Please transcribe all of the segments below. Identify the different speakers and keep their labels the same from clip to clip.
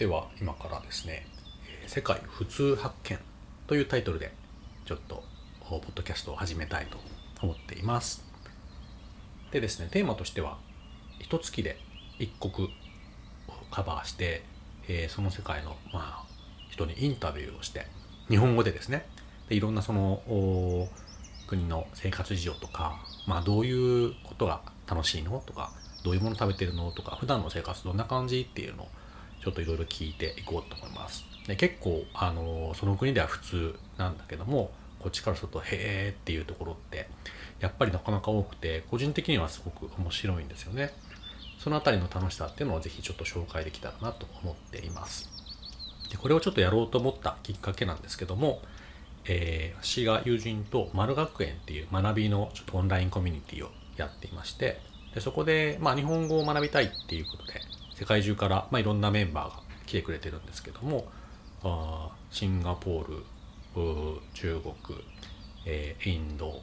Speaker 1: では今からですね「世界普通発見」というタイトルでちょっとポッドキャストを始めたいと思っています。でですねテーマとしては一月で一国をカバーして、え、その世界の、ま、人にインタビューをして日本語でですねでいろんなその国の生活事情とか、まあ、どういうことが楽しいのとかどういうもの食べてるのとか普段の生活どんな感じっていうのをちょっといろいろ聞いていこうと思います。で結構あのその国では普通なんだけどもこっちからするとへえっていうところってやっぱりなかなか多くて個人的にはすごく面白いんですよね。その辺りの楽しさっていうのをぜひちょっと紹介できたらなと思っています。でこれをちょっとやろうと思ったきっかけなんですけども、えー、私が友人と丸学園っていう学びのちょっとオンラインコミュニティをやっていましてでそこで、まあ、日本語を学びたいっていうことで世界中から、まあ、いろんなメンバーが来てくれてるんですけどもあシンガポール中国、えー、インド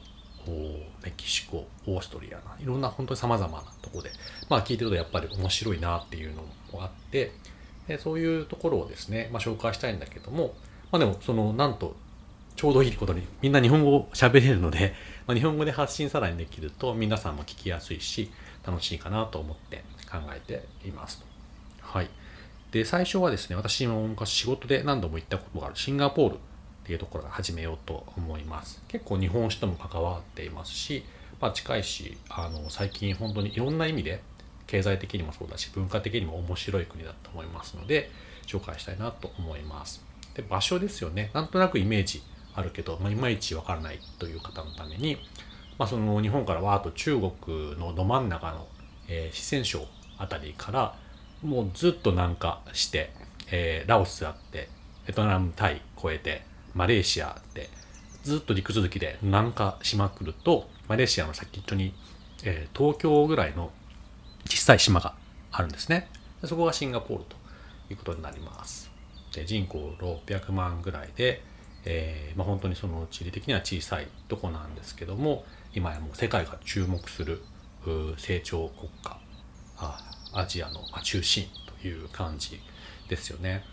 Speaker 1: メキシコオーストリアないろんな本当にさまざまなとこでまあ聞いてるとやっぱり面白いなっていうのもあってでそういうところをですね、まあ、紹介したいんだけどもまあでもそのなんとちょうどいいことにみんな日本語を喋れるので、まあ、日本語で発信さらにできると皆さんも聞きやすいし楽しいかなと思って考えていますはい。で、最初はですね、私も昔仕事で何度も行ったことがあるシンガポールっていうところから始めようと思います。結構日本酒とも関わっていますし、まあ、近いし、あの、最近本当にいろんな意味で経済的にもそうだし、文化的にも面白い国だと思いますので、紹介したいなと思います。で、場所ですよね。なんとなくイメージあるけど、まあ、いまいちわからないという方のために、まあ、その日本からわーっと中国のど真ん中の、え、四川省あたりからもうずっと南下して、えー、ラオスあってベトナムタイ越えてマレーシアってずっと陸続きで南下しまくるとマレーシアの先っちょに、えー、東京ぐらいの小さい島があるんですね。そこがシンガポールということになります。で人口600万ぐらいで、えーまあ、本当にその地理的には小さいとこなんですけども今やもう世界が注目する成長国家。あアジアの中心という感じですよね。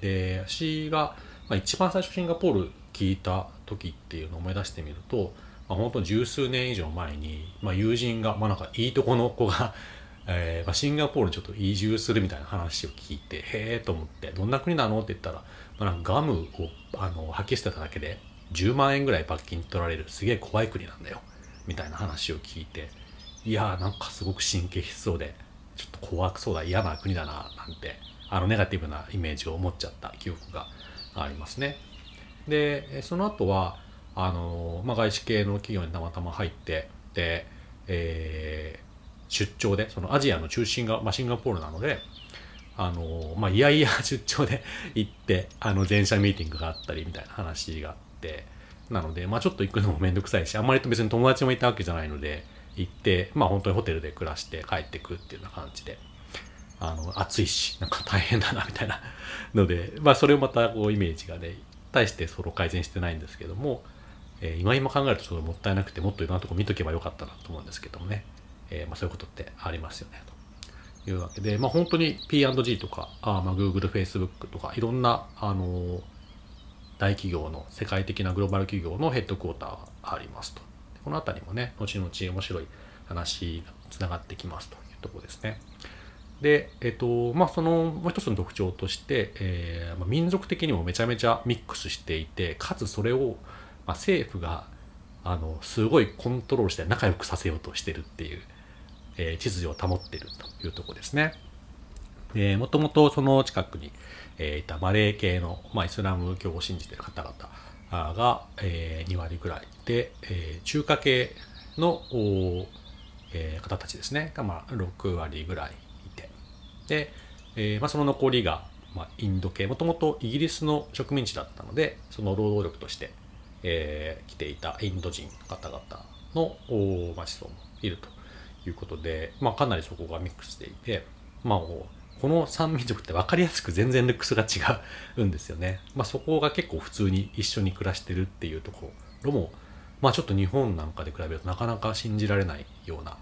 Speaker 1: で私が、まあ、一番最初シンガポール聞いた時っていうのを思い出してみると、まあ、本当に十数年以上前に、まあ、友人が、まあ、なんかいいとこの子が えーまあ、シンガポールにちょっと移住するみたいな話を聞いてへえと思ってどんな国なのって言ったら、まあ、なんかガムをあの吐き捨てただけで10万円ぐらい罰金取られるすげえ怖い国なんだよみたいな話を聞いていやーなんかすごく神経質そうでちょっと怖くそうだ嫌な国だななんてあのネガティブなイメージを持っちゃった記憶がありますね。でその後はあの、まあ、外資系の企業にたまたま入ってで、えー、出張でそのアジアの中心が、まあ、シンガポールなのであの、まあ、いやいや出張で 行ってあの全社ミーティングがあったりみたいな話があってなので、まあ、ちょっと行くのもめんどくさいしあんまり別に友達もいたわけじゃないので行って、まあ本当にホテルで暮らして帰ってくっていうような感じで、あの、暑いし、なんか大変だなみたいなので、まあそれをまたこうイメージがね、対してその改善してないんですけども、えー、今今考えるとちょっともったいなくてもっといろんなとこ見とけばよかったなと思うんですけどもね、えー、まあそういうことってありますよね、というわけで、まあ本当に P&G とか、あまあ Google、Facebook とかいろんな、あのー、大企業の世界的なグローバル企業のヘッドクォーターがありますと。この辺りもね、後々面白い話がつながってきますというとこですね。で、えっと、まあ、そのもう一つの特徴として、えーま、民族的にもめちゃめちゃミックスしていて、かつそれを、まあ、政府が、あの、すごいコントロールして仲良くさせようとしてるっていう、えー、秩序を保ってるというとこですね。で、もともとその近くに、えー、いたマレー系の、まあ、イスラム教を信じてる方々が、えー、2割ぐらいで、えー、中華系の、えー、方たちですね。が、まあ、6割ぐらいいて。で、えーまあ、その残りが、まあ、インド系もともとイギリスの植民地だったのでその労働力として、えー、来ていたインド人の方々の、まあ、子孫もいるということで、まあ、かなりそこがミックスしていて、まあ、この3民族って分かりやすく全然ルックスが違うんですよね。まあ、そこが結構普通に一緒に暮らしてるっていうところも、まあ、ちょっと日本なんかで比べるとなかなか信じられないような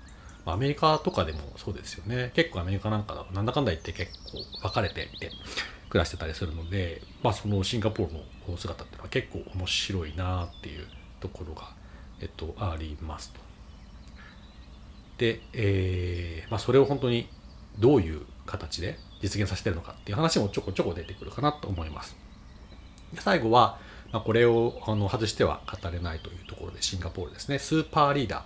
Speaker 1: アメリカとかでもそうですよね結構アメリカなんかだとなんだかんだ言って結構分かれていて暮らしてたりするので、まあ、そのシンガポールの姿っていうのは結構面白いなっていうところが、えっと、ありますと。で、えーまあ、それを本当にどういう形で実現させてるのかっていう話もちょこちょこ出てくるかなと思います。で最後は、まあ、これをあの外しては語れないというところでシンガポールですねスーパーリーダー、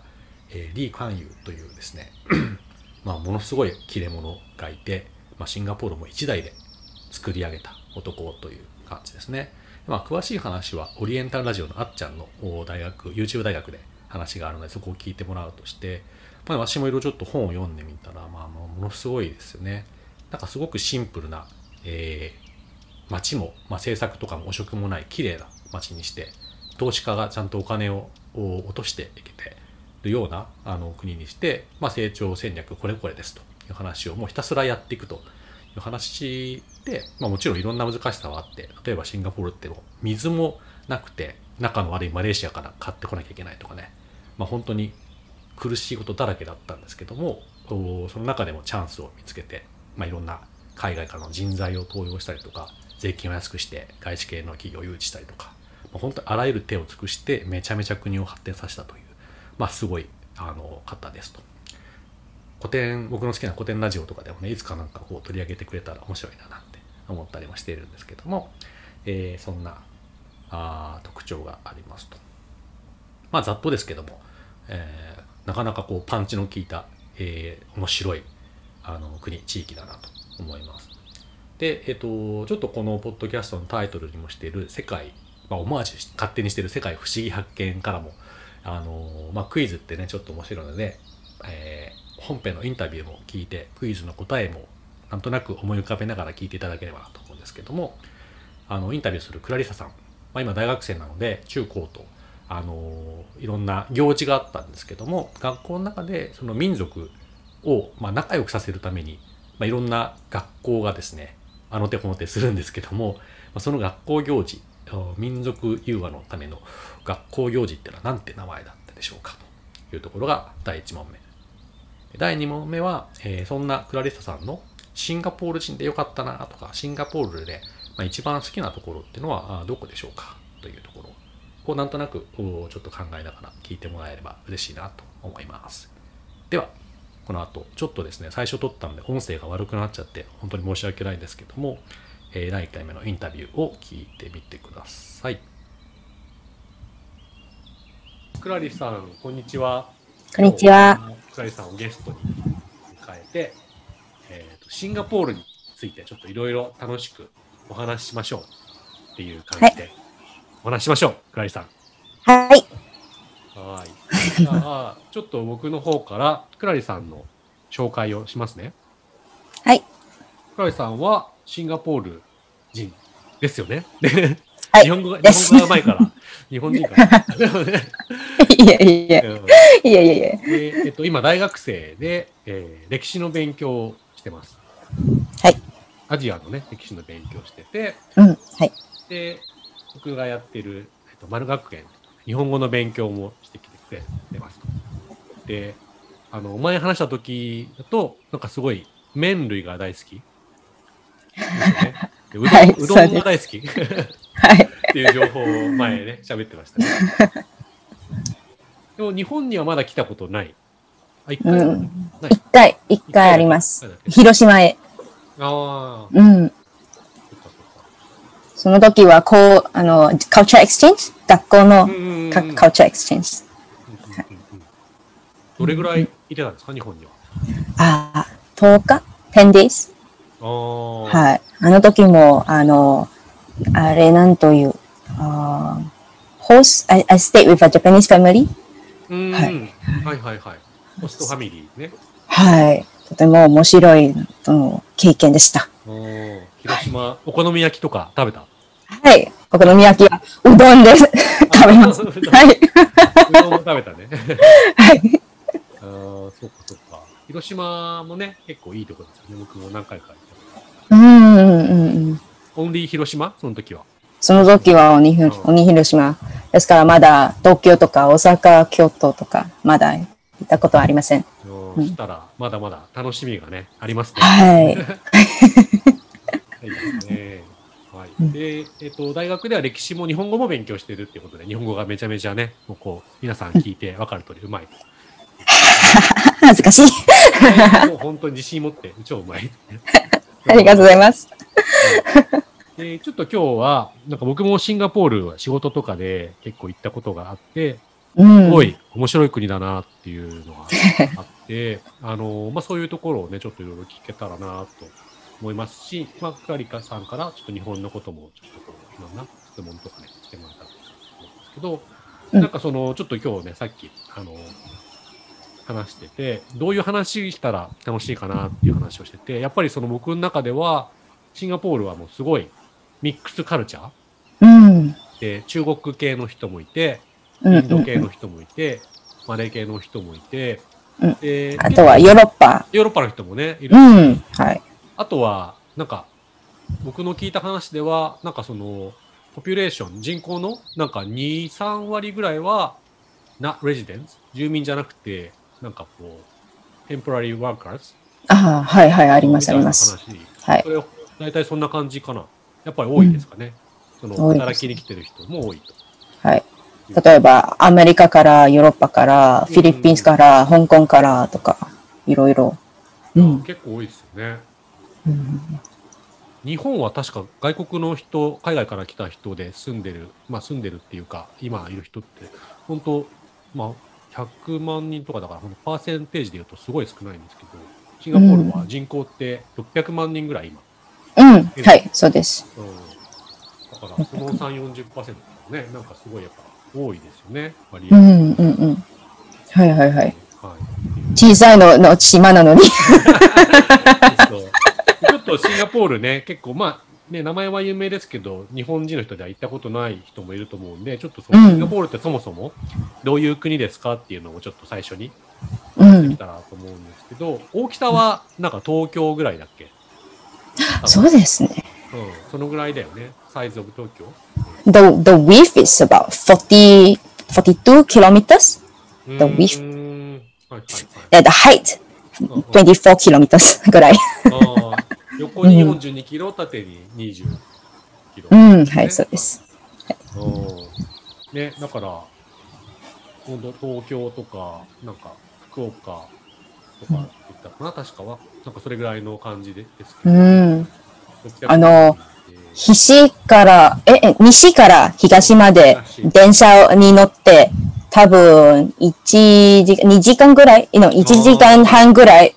Speaker 1: えー、リー・カンユーというですね まあものすごい切れ者がいて、まあ、シンガポールも一代で作り上げた男という感じですね。まあ、詳しい話はオリエンタルラジオのあっちゃんの大学 YouTube 大学で話があるのでそこを聞いてもらうとして、まあ、私もいろいろちょっと本を読んでみたら、まあ、ものすごいですよね。なんかすごくシンプルな、えー、街も、まあ、政策とかも汚職もない綺麗な街にして投資家がちゃんとお金を落としていけてるようなあの国にして、まあ、成長戦略これこれですという話をもうひたすらやっていくという話で、まあ、もちろんいろんな難しさはあって例えばシンガポールっても水もなくて仲の悪いマレーシアから買ってこなきゃいけないとかね、まあ、本当に苦しいことだらけだったんですけどもその中でもチャンスを見つけて、まあ、いろんな海外からの人材を登用したりとか税金を安くして外資系の企業を誘致したりとか、まあ、本当にあらゆる手を尽くしてめちゃめちゃ国を発展させたという、まあ、すごいあの方ですと。古典僕の好きな古典ラジオとかでもねいつかなんかこう取り上げてくれたら面白いななんて思ったりもしているんですけども、えー、そんなあ特徴がありますと。まあざっとですけども、えー、なかなかこうパンチの効いた、えー、面白いあの国地域だなと思います。で、えっ、ー、とちょっとこのポッドキャストのタイトルにもしている世界、まあ、オマージュ勝手にしてる世界不思議発見からもあのまあ、クイズってねちょっと面白いので、えー、本編のインタビューも聞いてクイズの答えもなんとなく思い浮かべながら聞いていただければなと思うんですけどもあのインタビューするクラリサさん、まあ、今大学生なので中高とあのいろんな行事があったんですけども学校の中でその民族を、まあ、仲良くさせるために、まあ、いろんな学校がですねあの手この手するんですけども、まあ、その学校行事民族融和のための学校行事っていうのは何て名前だったでしょうかというところが第1問目。第2問目は、えー、そんなクラリスタさんのシンガポール人でよかったなとか、シンガポールで、まあ、一番好きなところっていうのはどこでしょうかというところをなんとなくちょっと考えながら聞いてもらえれば嬉しいなと思います。では、この後、ちょっとですね、最初撮ったので音声が悪くなっちゃって本当に申し訳ないんですけども、えー、第1回目のインタビューを聞いてみてください。クラリさん、こんにちは。
Speaker 2: こんにちは。
Speaker 1: クラリさんをゲストに迎えて、えーと、シンガポールについてちょっといろいろ楽しくお話ししましょうっていう感じで、お話ししましょう、クラリさん。
Speaker 2: はい。
Speaker 1: はい。じゃあ、ちょっと僕の方からクラリさんの紹介をしますね。
Speaker 2: はい。
Speaker 1: クラリさんはシンガポール人ですよね。
Speaker 2: はい、
Speaker 1: 日本語が、日本語が前から。日本人から。
Speaker 2: いやいや、いやいやいや。
Speaker 1: えっと、今、大学生で、えー、歴史の勉強をしてます。
Speaker 2: はい。
Speaker 1: アジアのね、歴史の勉強してて、
Speaker 2: うん、はい。
Speaker 1: で、僕がやってる、えっと、丸学園、日本語の勉強もしてきてくれてますで、あの、お前話した時だと、なんかすごい、麺類が大好き。ね、うどん、はい、うどんも大好き、はい、っていう情報を前ね喋ってましたね。でも日本にはまだ来たことない。
Speaker 2: あ一回、うん、一回一回あります。広島へ。
Speaker 1: ああ。
Speaker 2: うん。その時はこうあの culture exchange 学校の culture exchange。
Speaker 1: どれぐらいいてたんですか、日本には。
Speaker 2: ああ、10日 ?10 days? はい。あの時も、あの、あれなんという、あ host, I, I stayed with a Japanese family？
Speaker 1: はい、はいはいはい。ホストファミリーね。
Speaker 2: はい。とても面白い経験でした。
Speaker 1: お広島、はい、お好み焼きとか食べた？
Speaker 2: はい。お好み焼きはうどんです。食べます。はい。
Speaker 1: うどんも食べたね。
Speaker 2: はい。
Speaker 1: ああ、そっかそっか。広島もね、結構いいところですよね。僕も何回か
Speaker 2: うんうんうん。
Speaker 1: オンリー広島？その時は。
Speaker 2: その時は鬼鬼広島。ですからまだ東京とか大阪、京都とかまだ行ったことはありません。
Speaker 3: そしたら、まだまだ楽しみがね、ありますね。
Speaker 2: はい。
Speaker 3: はいでえっ、と、大学では歴史も日本語も勉強してるっていうことで、日本語がめちゃめちゃね、もうこう、皆さん聞いて分かる通りうまい。
Speaker 2: 恥ずかしい。
Speaker 3: もう本当に自信持って、超うまい。
Speaker 2: ありがとうございます。
Speaker 3: で、ちょっと今日は、なんか僕もシンガポールは仕事とかで結構行ったことがあって、
Speaker 2: うん。
Speaker 3: すごい面白い国だなっていうのがあって、あの、まあ、そういうところをね、ちょっといろいろ聞けたらなと思いますし、まあ、クラリカさんからちょっと日本のこともちょっとこう、いろんな質問とかね、してもらったらと思うんですけど、
Speaker 2: うん
Speaker 3: なんかその、ちょっと今日ね、さっき、あの、話してて、どういう話したら楽しいかなっていう話をしてて、やっぱりその僕の中では、シンガポールはもうすごいミックスカルチャー
Speaker 2: うん。
Speaker 3: で、中国系の人もいて、
Speaker 2: うん
Speaker 3: インド系の人もいて、マレー系の人もいて、
Speaker 2: うん
Speaker 3: で
Speaker 2: あとはヨーロッパ。
Speaker 3: ヨーロッパの人もね、いるし、
Speaker 2: うん。はい。
Speaker 3: あとは、なんか、僕の聞いた話では、なんかその、ポピュレーション、人口のなんか2、3割ぐらいは、な、レジデンス住民じゃなくて、なんかこう、テンポラリーワーカーズ
Speaker 2: ああ、はいはい、あります、あります。
Speaker 3: 話
Speaker 2: はい
Speaker 3: そ。れを、大体そんな感じかな。やっぱり多いですかね。その、
Speaker 2: 多いです
Speaker 3: 働きに来てる人も多いと。
Speaker 2: はい。例えば、アメリカから、ヨーロッパから、フィリピンから、香港からとか、いろいろ。うん。
Speaker 3: 結構多いですよね。
Speaker 2: うん
Speaker 3: 日本は確か外国の人、海外から来た人で住んでる、まあ住んでるっていうか、今いる人って、本当、まあ、100万人とかだから、パーセンテージで言うとすごい少ないんですけど、シンガポールは人口って600万人ぐらい今。
Speaker 2: うん。はい、そうです。
Speaker 3: うん。だから、その3、40%とかね、なんかすごいやっぱ多いですよね、割合。
Speaker 2: うん、うん、うん。はいはいはい。
Speaker 3: はい。
Speaker 2: 小さいのの島なのに。
Speaker 3: とシンガポールね、結構まあ、ね、名前は有名ですけど、日本人の人では行ったことない人もいると思うんで、ちょっとその
Speaker 2: うん
Speaker 3: シンガポールってそもそもどういう国ですかっていうのをちょっと最初に
Speaker 2: うん。
Speaker 3: できたらと思うんですけど、大きさはなんか東京ぐらいだっけ？
Speaker 2: そうですね。
Speaker 3: うん、そのぐらいだよね。サイズオブ東京。
Speaker 2: The, the width is about 40, 42 kilometers?
Speaker 3: う
Speaker 2: The width
Speaker 3: ーんはいはい
Speaker 2: the height,
Speaker 3: はい。
Speaker 2: 24 kilometers ぐらい。
Speaker 3: 横に42キロ、縦に20キロ。
Speaker 2: うん、はい、そうです。
Speaker 3: うんね、だから、今度東京とか、なんか福岡とか言ったかな、確かは。なんかそれぐらいの感じでですけ
Speaker 2: う
Speaker 3: ど。
Speaker 2: ん。
Speaker 3: 600
Speaker 2: あの
Speaker 3: えー
Speaker 2: 西から、え、え西から東まで電車に乗って、多分、1時間、2時間ぐらい？の、1時間半ぐらい。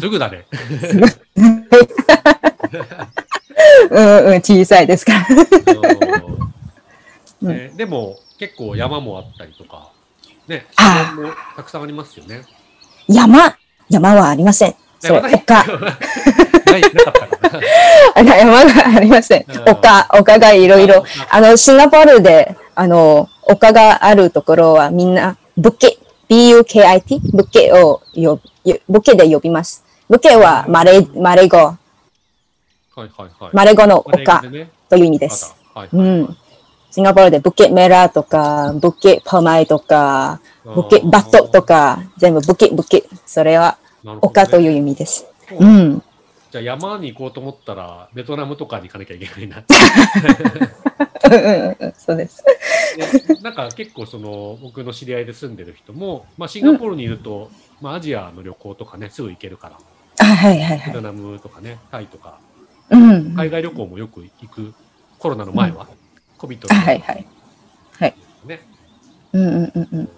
Speaker 3: すぐだね。
Speaker 2: うんうん、小さいですから。
Speaker 3: うんねでも、結構山もあったりとか、ね、
Speaker 2: あ
Speaker 3: 自然もたくさんありますよね。
Speaker 2: 山、山はありません。それ、
Speaker 3: 山ない
Speaker 2: 丘。
Speaker 3: ない、なかったかな。
Speaker 2: あ 山がありません
Speaker 3: うん。
Speaker 2: 丘、丘がいろいろ
Speaker 3: 丘。
Speaker 2: あの、シンガポールで、あの、丘があるところはみんな、ブケ、B-U-K-I-T、ブケを呼び、ブケで呼びます。ブケはマレ、マレ語、
Speaker 3: はいはいはい。
Speaker 2: マレ語の丘という意味です。
Speaker 3: はい
Speaker 2: う
Speaker 3: はい
Speaker 2: ん。シンガポールでブケメラとか、ブケパマイとか、ブケバットとか、全部ブケブケ。それは丘という意味です。
Speaker 3: う
Speaker 2: ん。
Speaker 3: じゃあ山に行こうと思ったら、ベトナムとかに行かなきゃいけないな。
Speaker 2: うんうんうんそうです。
Speaker 3: でなんか結構その僕の知り合いで住んでる人も、まあ、シンガポールにいると、まあ、アジアの旅行とかねすぐ行けるから
Speaker 2: あ、はいはいはい。
Speaker 3: ベトナムとかねタイとか
Speaker 2: うん。
Speaker 3: 海外旅行もよく行くコロナの前は、コビット
Speaker 2: あはいはい。
Speaker 3: ね
Speaker 2: うんうんうんうん。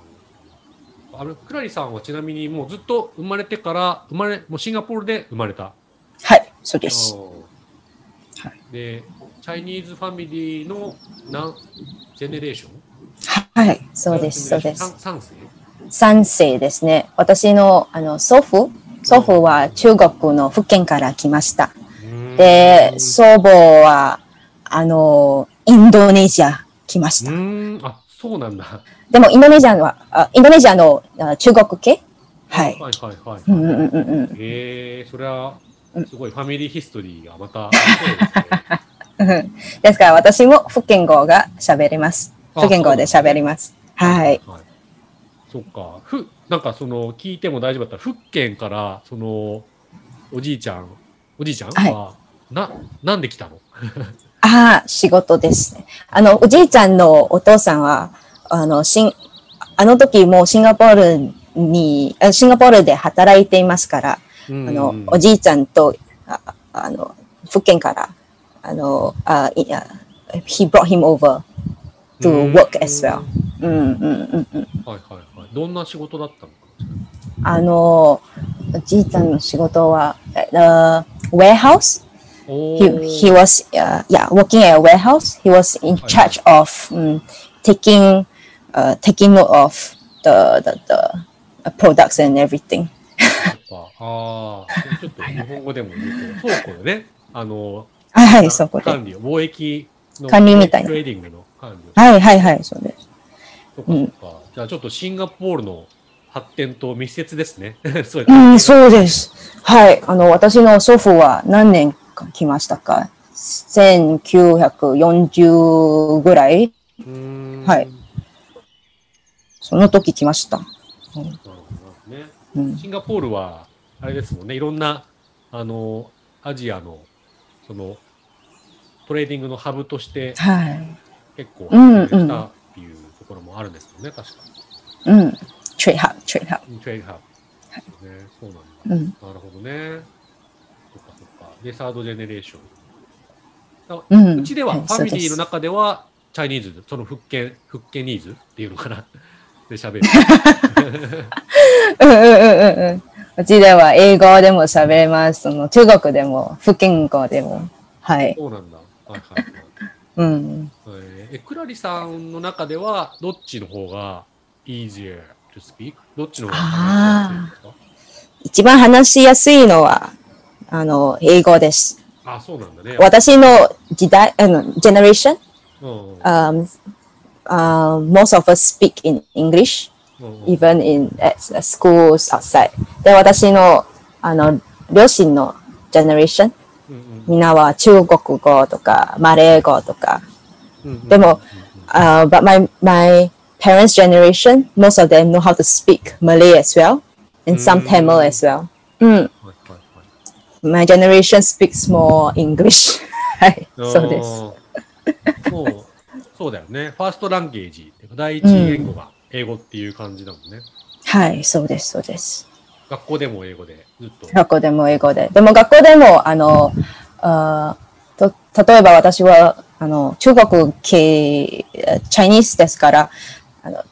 Speaker 3: あのクラリさんはちなみにもうずっと生まれてから生まれもうシンガポールで生まれた
Speaker 2: はい、そうです。
Speaker 3: うん
Speaker 2: は
Speaker 3: でチャイニーズファミリーの何ジェネレーション
Speaker 2: はい、そうです、そうです。
Speaker 3: 3世？
Speaker 2: 三世ですね。私のあの祖父、祖父は中国の福建から来ました。で、祖母はあのインドネシア来ました。
Speaker 3: あ、そうなんだ。
Speaker 2: でもインドネシアは、あインドネシアのあ中国系？はい。
Speaker 3: はいはいはい。
Speaker 2: うんうんうんうん
Speaker 3: ええそれは
Speaker 2: うん、
Speaker 3: すごいファミリーヒストリーがまたね。
Speaker 2: うん。ですから私も福建語が喋れます。
Speaker 3: あ
Speaker 2: 福建語で喋ります。はい。。
Speaker 3: そっか。ふ、なんかその聞いても大丈夫だったら、福建からそのおじいちゃん、おじいちゃん？は、はい、な、なんで来たの？
Speaker 2: ああ、仕事ですね。あの、おじいちゃんのお父さんは、あの、しん、あの時もうシンガポールに、シンガポールで働いていますから、あの、おじいちゃんと、ああの、福建から、あの、あ、uh, he brought him over to work as well. うんうんうんうん。はいはい
Speaker 3: はい。どんな仕事だったの
Speaker 2: あの、おじいちゃんの仕事は、uh, warehouse? He, he was, uh, yeah, working at a warehouse. He was in charge of um, taking, uh, taking note of the, the, the products and everything.
Speaker 3: ああ、ちょっと日本語でも言うと、倉庫でね、あの、
Speaker 2: はいはい、そこ
Speaker 3: で。管理を、貿易の
Speaker 2: 管理みたいな。
Speaker 3: トレーディングの管理
Speaker 2: を。はいはいはい、そうです。
Speaker 3: そっかそっか。じゃあちょっとシンガポールの発展と密接ですね。
Speaker 2: そううん、そうです。はい。あの、私の祖父は何年か来ましたか ?1940 ぐらいはい。その時来ました。うん。
Speaker 3: うん、シンガポールは、あれですもんね、いろんな、あの、アジアの、その、trading の hub として、はい、結構発展したっていうところもあるんですよね、確か
Speaker 2: に。うん。 trade
Speaker 3: hub、trade hu b。trade hub。ね、そうなんだ。うん、なるほどね。そっかそっか。で、 third generation。うん、うちでは、ファミリーの中では、 Chinese、その福建、福建ニーズっていうのかな。で喋る。
Speaker 2: うんうんうんうん。うちでは英語でも喋れます。その中国でも、福建語でも。はい。
Speaker 3: そうなんだ。はいはい、はい。うん。えクラリさんの中では、どっちの方が easier to speak? どっちの方が話しやすいですか？
Speaker 2: 一番話しやすいのは、あの、英語です。
Speaker 3: あ、そうなんだね。
Speaker 2: 私の時代、あの、ジェネレーション、um, uh, most of us speak in English, even in at schools outside. で、私の、あの、両親のジェネレーション、みんなは中国語とか、マレー語とか。でも、uh, but my, my parents' generation, most of them know how to speak Malay as well, and some Tamil as well. うん。My generation speaks more English. はい、そうです。
Speaker 3: そう、そうだよね。ファーストランゲージ、第一言語が英語っていう感じだもんね。
Speaker 2: はい、そうです、そうです。
Speaker 3: 学校でも英語で、ずっと。
Speaker 2: 学校でも英語で。でも学校でも、あの、あと例えば私は、あの、中国系、チャイニーズですから、あの、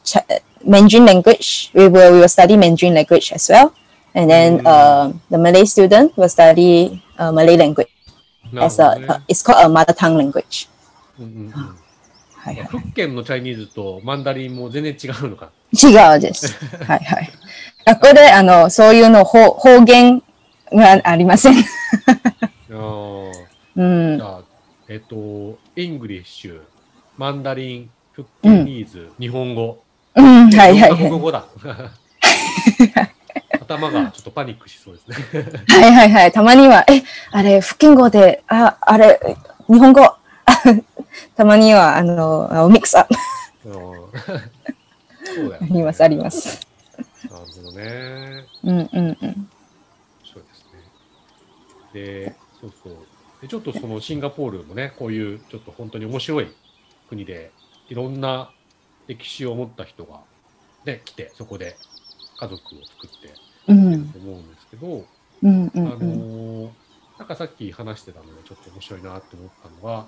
Speaker 2: Mandarin language, we will, we will study Mandarin language as well. And then uh, the Malay student will study uh, Malay language as a, uh, it's called a mother tongue language.
Speaker 3: はいはい、福建の Chinese と Mandarin も全然違うのか
Speaker 2: 違うです。はいはい。学校で、あの、そういうの方方言がありません。
Speaker 3: あ うん、じゃあ、えっと、 English、Mandarin、福建ニーズ、うん、日本語。
Speaker 2: うん、はいはい、はい。
Speaker 3: 国語だ。頭がちょっとパニックしそうですね。
Speaker 2: はいはいはい。たまには、え、あれ、福建語で、あ、あれ、日本語。たまには、あの、ミックスアップ。そうだよ、ね、あります、あります。
Speaker 3: なるほどね。
Speaker 2: うんうんうん。そうですね。
Speaker 3: で、そうそう。でちょっとそのシンガポールもね、こういうちょっと本当に面白い国で、いろんな歴史を持った人が、ね、来て、そこで家族を作って思うんですけど、うんうんうん、あのなんかさっき話してたのでちょっと面白いなって思ったのは、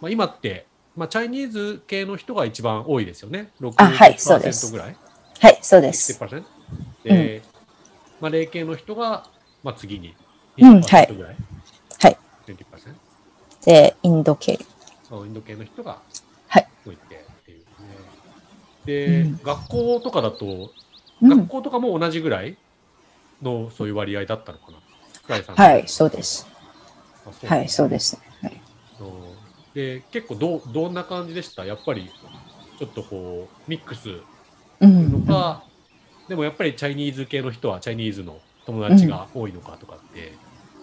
Speaker 3: まあ、今って、まあ、チャイニーズ系の人が一番多いですよね。60%ぐらい。
Speaker 2: はい、そうです。
Speaker 3: 60%で、うん、まあ、霊系の人が、まあ、次に20%ぐらい。うんはい
Speaker 2: で、インド系。
Speaker 3: そう、インド系の人が多いってっていうね。で、うん、学校とかだと、学校とかも同じぐらいのそういう割合だったのかな、
Speaker 2: はい、そうです。はい、そうです、はい、
Speaker 3: で、結構どどんな感じでした？やっぱり、ちょっとこう、ミックスのか、うん、でもやっぱりチャイニーズ系の人はチャイニーズの友達が多いのかとかって、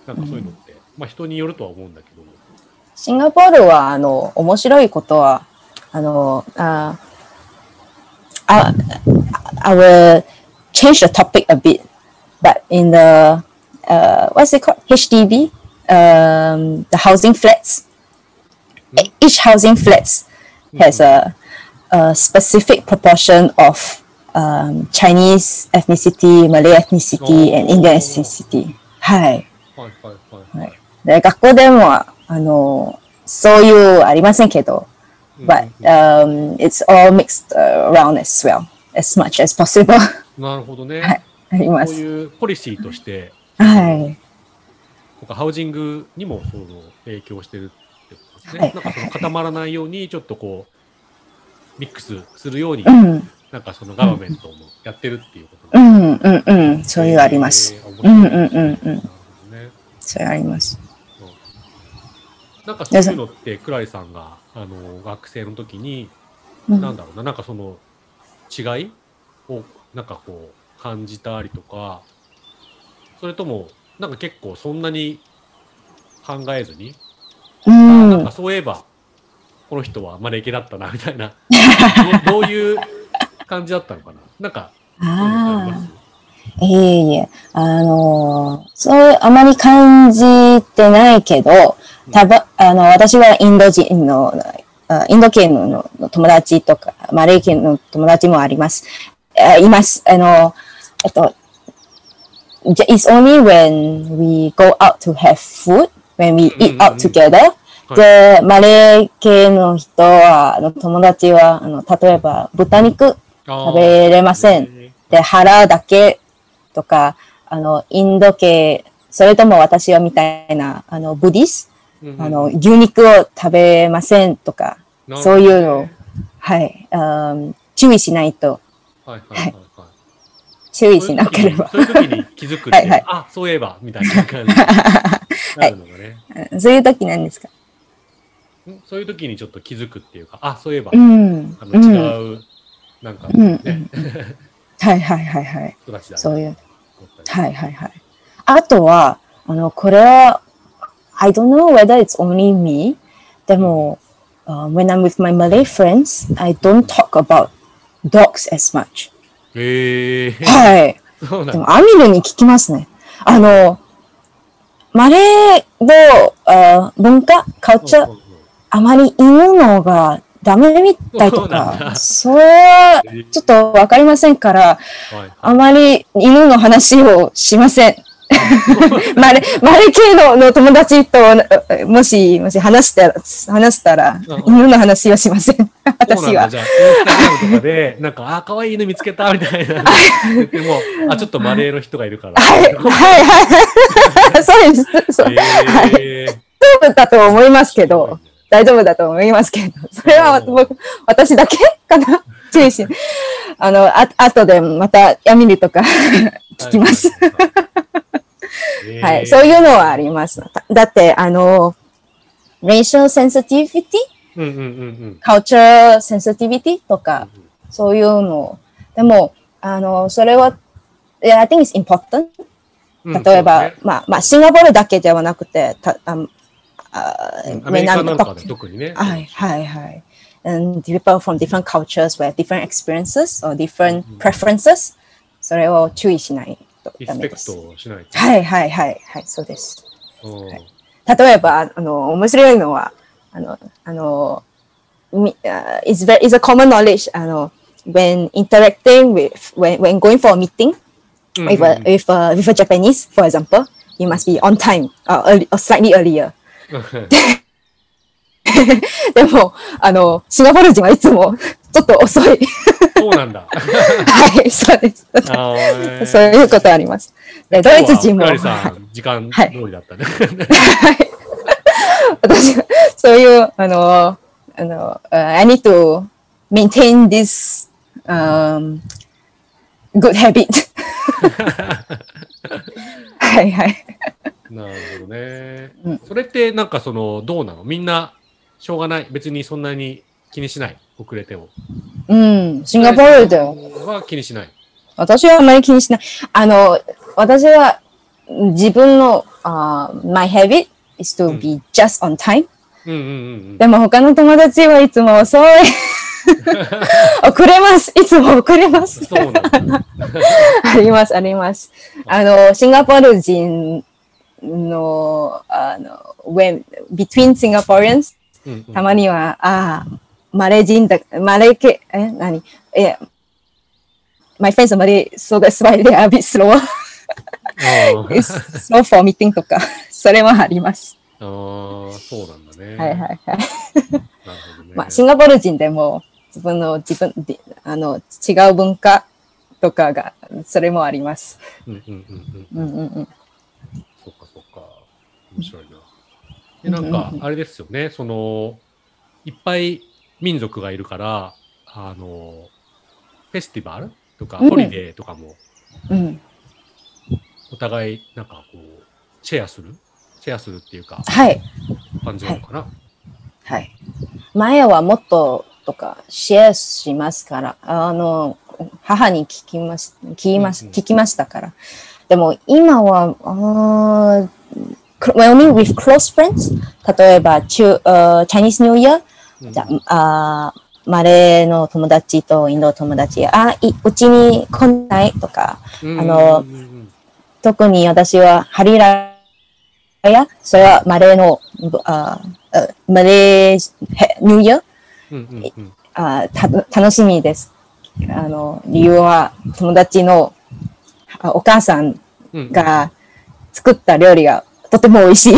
Speaker 3: うん、なんかそういうのって、まあ人によるとは思うんだけど、
Speaker 2: シンガポールは、あの、面白いことは、あの、あ、あ、our change the topic a bit. But in the uh, what's it called? HDB, um, the housing flats.
Speaker 3: Hmm?
Speaker 2: Each housing flats has a, a specific proportion of um, Chinese ethnicity, Malay ethnicity, and Indian ethnicity. はい。
Speaker 3: はいはいはい。
Speaker 2: はい、で学校でもあのそういうありませんけど、but、um, it's all mixed around as well, as much as possible.
Speaker 3: なるほどね。
Speaker 2: はい、ありま
Speaker 3: そう
Speaker 2: す。
Speaker 3: いうポリシーとして、
Speaker 2: はい。
Speaker 3: ハウジングにもその影響してるですね。
Speaker 2: はい
Speaker 3: なんかその固まらないように、ちょっとこう、ミックスするように、
Speaker 2: うん、
Speaker 3: なんかそのガバメントもやってるっていうこと
Speaker 2: う
Speaker 3: なん
Speaker 2: ん、うん、うん、そういうあります。
Speaker 3: えー面白い
Speaker 2: うん、うん、うん、うん
Speaker 3: ね。
Speaker 2: そういうあります。
Speaker 3: なんかそういうのって、クラリさんが、あの、学生の時に、
Speaker 2: うん
Speaker 3: なんだろうな、なんかその違いを、なんかこう、感じたりとか、それとも、なんか結構そんなに考えずに、
Speaker 2: う
Speaker 3: あなん
Speaker 2: ん
Speaker 3: か、そういえば、この人はマレケだったな、みたいな、ど どういう感じだったのかな？なんか、あ
Speaker 2: あいえいえ、あの、そう、あまり感じてないけど、たぶん、あの、私はインド人の、あインド系の友達とか、マレー系の友達もあります。あいます。あの、えっと、it's only when we go out to have food, when we eat
Speaker 3: うん
Speaker 2: out together, で、マレー系の人は、あの友達は、あの、例えば豚肉食べれません。
Speaker 3: ん。
Speaker 2: で、腹だけとか、あの、インド系、それとも私はみたいな、あの、ブディス、
Speaker 3: うん
Speaker 2: あの、牛肉を食べませんとか、
Speaker 3: ね。
Speaker 2: そういうのを、はい、うん注意しないと、
Speaker 3: はいはいはいはい。
Speaker 2: 注意しなければ。
Speaker 3: そういう時に気づく
Speaker 2: はいはい。
Speaker 3: あ、そういえば、みたいな感じ。に なるのがね。
Speaker 2: うんそういう時なんですか？
Speaker 3: ん？そういう時にちょっと気づくっていうか、あ、そういえば、
Speaker 2: うん。
Speaker 3: あの
Speaker 2: うん。
Speaker 3: 違う、なんか、
Speaker 2: うん。う
Speaker 3: ね、
Speaker 2: ん。はいはいはいはい。
Speaker 3: 人たちだ
Speaker 2: そういう。はいはいはい。あとは、あの、これは、I don't know whether it's only me. でも、uh, when I'm with my Malay friends, I don't talk about dogs as much.
Speaker 3: へえー、
Speaker 2: はい。でも、アミルに聞きますね。あの、マレーのあ文化、カルチャー、あまり犬のがダメみたいとか、それはちょっとわかりませんから、
Speaker 3: はい。
Speaker 2: あまり犬の話をしません。マレ、マレ系のの友達と、あもし、もし話したら、話したら
Speaker 3: うん、
Speaker 2: 犬の話はしません。
Speaker 3: そ う
Speaker 2: 私は。
Speaker 3: なんだ。じゃあ、インスタグラムとかで、なんか、あ、可愛い犬見つけたみたいな。言っても、あ、ちょっとマレーの人がいるから。
Speaker 2: はい、はい、はい。そうです。そう。はい。
Speaker 3: えー、
Speaker 2: 大丈夫だと思いますけど、大丈夫だと思いますけど、それは僕、私だけかな？注意し、あの、あ、後でまた闇見とか聞きます。
Speaker 3: はい、
Speaker 2: そういうのはあります。だ,って、あの、レー
Speaker 3: ションセンシティ
Speaker 2: ビティカウチャーセ sensitivity とか、そういうの。でも、あの、それは、いや I think it's important. 例えば、まあ、まあ、シンガポールだけではなくて、たあの
Speaker 3: えメリなんかで特。
Speaker 2: はいはいはい。い。と
Speaker 3: リスペク
Speaker 2: ダメです。
Speaker 3: トをしないと。
Speaker 2: はい、はい、はい、はい、そうです。
Speaker 3: うん
Speaker 2: 例えば、あの、面白いのは、あの、あの、み uh, it's, very, it's a common knowledge, あの、when interacting with, when, when going for a meeting
Speaker 3: うん
Speaker 2: with, a, with, a, with a Japanese, for example, you must be on time or, early, or slightly earlier. でも、あの、シンガポール人はいつもちょっと遅い。
Speaker 3: そうなんだ。
Speaker 2: はい、そうです。そういうことあります。で、ドイツ人も、
Speaker 3: 時間
Speaker 2: はい
Speaker 3: 通りだったね。
Speaker 2: 私は、そういう、あの、あの、uh, I need to maintain this um, good habit. はいはい。
Speaker 3: なるほどね
Speaker 2: うん。
Speaker 3: それってなんかその、どうなの？みんな、しょうがない。別にそんなに気にしない。遅れても。
Speaker 2: うん、シンガポールでは
Speaker 3: は気にしない。
Speaker 2: 私はあまり気にしない。あの、私は自分の、あ my habit is to be just on time.
Speaker 3: うんうんうんうん。
Speaker 2: でも他の友達はいつも遅い。遅れます。いつも遅れます。あります、あります。あの、シンガポール人の、あの、when, between Singaporeans,
Speaker 3: うんうん
Speaker 2: たまには、ああ、マレー人だ、マレー系、え、何？え、my friends are Malay, so that's why they are a bit とか、それもあります。
Speaker 3: あー、そうなんだね。
Speaker 2: はいはいはい。
Speaker 3: なるほどね。
Speaker 2: まあ、シンガポール人でも、自分の、自分で、あの、違う文化とかが、それもあります。
Speaker 3: うんうんうんうん。
Speaker 2: うんうんうん。
Speaker 3: そっかそっか。面白いな。で、なんか、あれですよね、その、いっぱい民族がいるから、あの、フェスティバル？とか、
Speaker 2: うん
Speaker 3: ホリデーとかも、
Speaker 2: うん。
Speaker 3: お互い、なんかこう、シェアする？シェアするっていうか、
Speaker 2: はい。
Speaker 3: 感じなのかな？
Speaker 2: はい。前はもっととかシェアしますから、あの、母に聞きます、聞きます、
Speaker 3: うんうん
Speaker 2: 聞きましたから。でも今は、あー well, I mean with close friends, 例えば中、uh, Chinese New Year,
Speaker 3: うん。
Speaker 2: じゃあ、マレーの友達とインドの友達、あ、いうちに来ないとか、
Speaker 3: うん。
Speaker 2: あの特に私はハリラヤ、それはマレーの、ああマレーへニューイヤー
Speaker 3: うんうんうん。
Speaker 2: あた楽しみです。あの、理由は友達のあお母さんが作った料理がとても美味しい。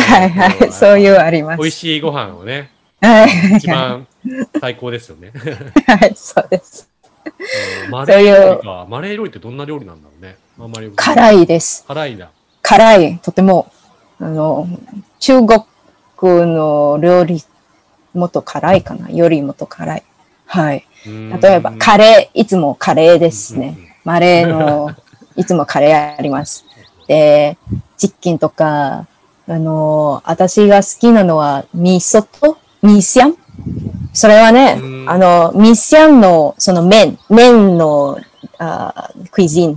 Speaker 2: はいはい、そういうあります。
Speaker 3: 美味しいご飯をね、
Speaker 2: はい
Speaker 3: 一番最高ですよね。
Speaker 2: はい、そうです。
Speaker 3: うんマレー料理か。マレー料理ってどんな料理なんだろうね。あんまり。
Speaker 2: 辛いです。
Speaker 3: 辛いだ。
Speaker 2: 辛い、とても。あの、中国の料理、もっと辛いかなよりもっと辛い。はい。例えば、カレー、いつもカレーですね。マレーの、いつもカレーあります。で、チキンとか、あの、私が好きなのは、ミソとミシャン。それはね
Speaker 3: う、ん
Speaker 2: あの、ミシャンの、その麺、麺の、あクイジン、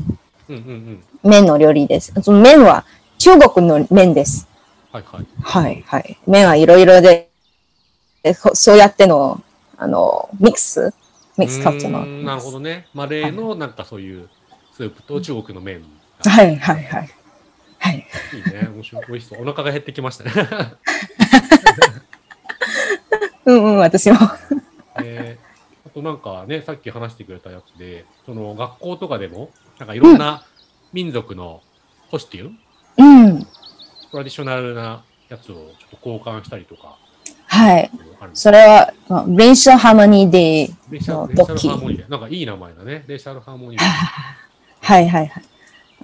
Speaker 3: うんうんうん。
Speaker 2: 麺の料理です。その麺は中国の麺です。
Speaker 3: はいはい。
Speaker 2: はい、はい。麺はいろいろで、そうやっての、あの、ミックス、ミックスカルチャーの。
Speaker 3: なるほどね。マレーのなんかそういうスープと中国の麺が。
Speaker 2: はい、はい、はい。はい。
Speaker 3: いいね。面白い。美味しそう。お腹が減ってきましたね。
Speaker 2: うんうん、私も。
Speaker 3: えーあとなんかね、さっき話してくれたやつで、その学校とかでも、なんかいろんな民族のコスチューム、
Speaker 2: うん。
Speaker 3: トラディショナルなやつをちょっと交換したりとか、
Speaker 2: はい。それは、まあレンシャルハーモニーデー
Speaker 3: レーシャ
Speaker 2: の
Speaker 3: ルレーシャル
Speaker 2: 時。
Speaker 3: ハーモニーで。なんかいい名前だね。レーシャルハーモニーで。
Speaker 2: はいはいはい。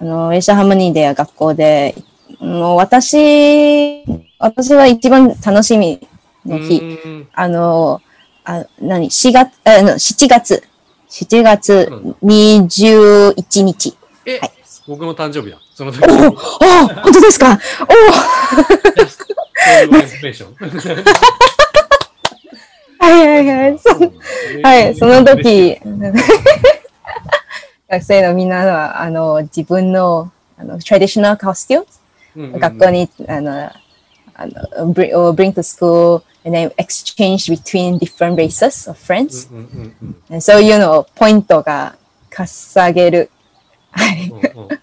Speaker 2: あの、レンシャルハーモニーデ学校で、もう私、私は一番楽しみの日。あの、あ何、4月、あの、7月、7月21日。
Speaker 3: え、
Speaker 2: はい。
Speaker 3: 僕の誕生日だ。その時。
Speaker 2: おおお本当ですか？
Speaker 3: そういうインスピレーション。
Speaker 2: おはいはいはい。そうはい、その時、学生のみんなは、あの、自分の、あの、トラディショナルコスチュー
Speaker 3: うんうん
Speaker 2: ム、学校に、あの、あの、bring, or bring to school, and then exchange between different races of friends.
Speaker 3: うんうんうん
Speaker 2: そういうのをポイントが稼げる。はい。
Speaker 3: うんうんうん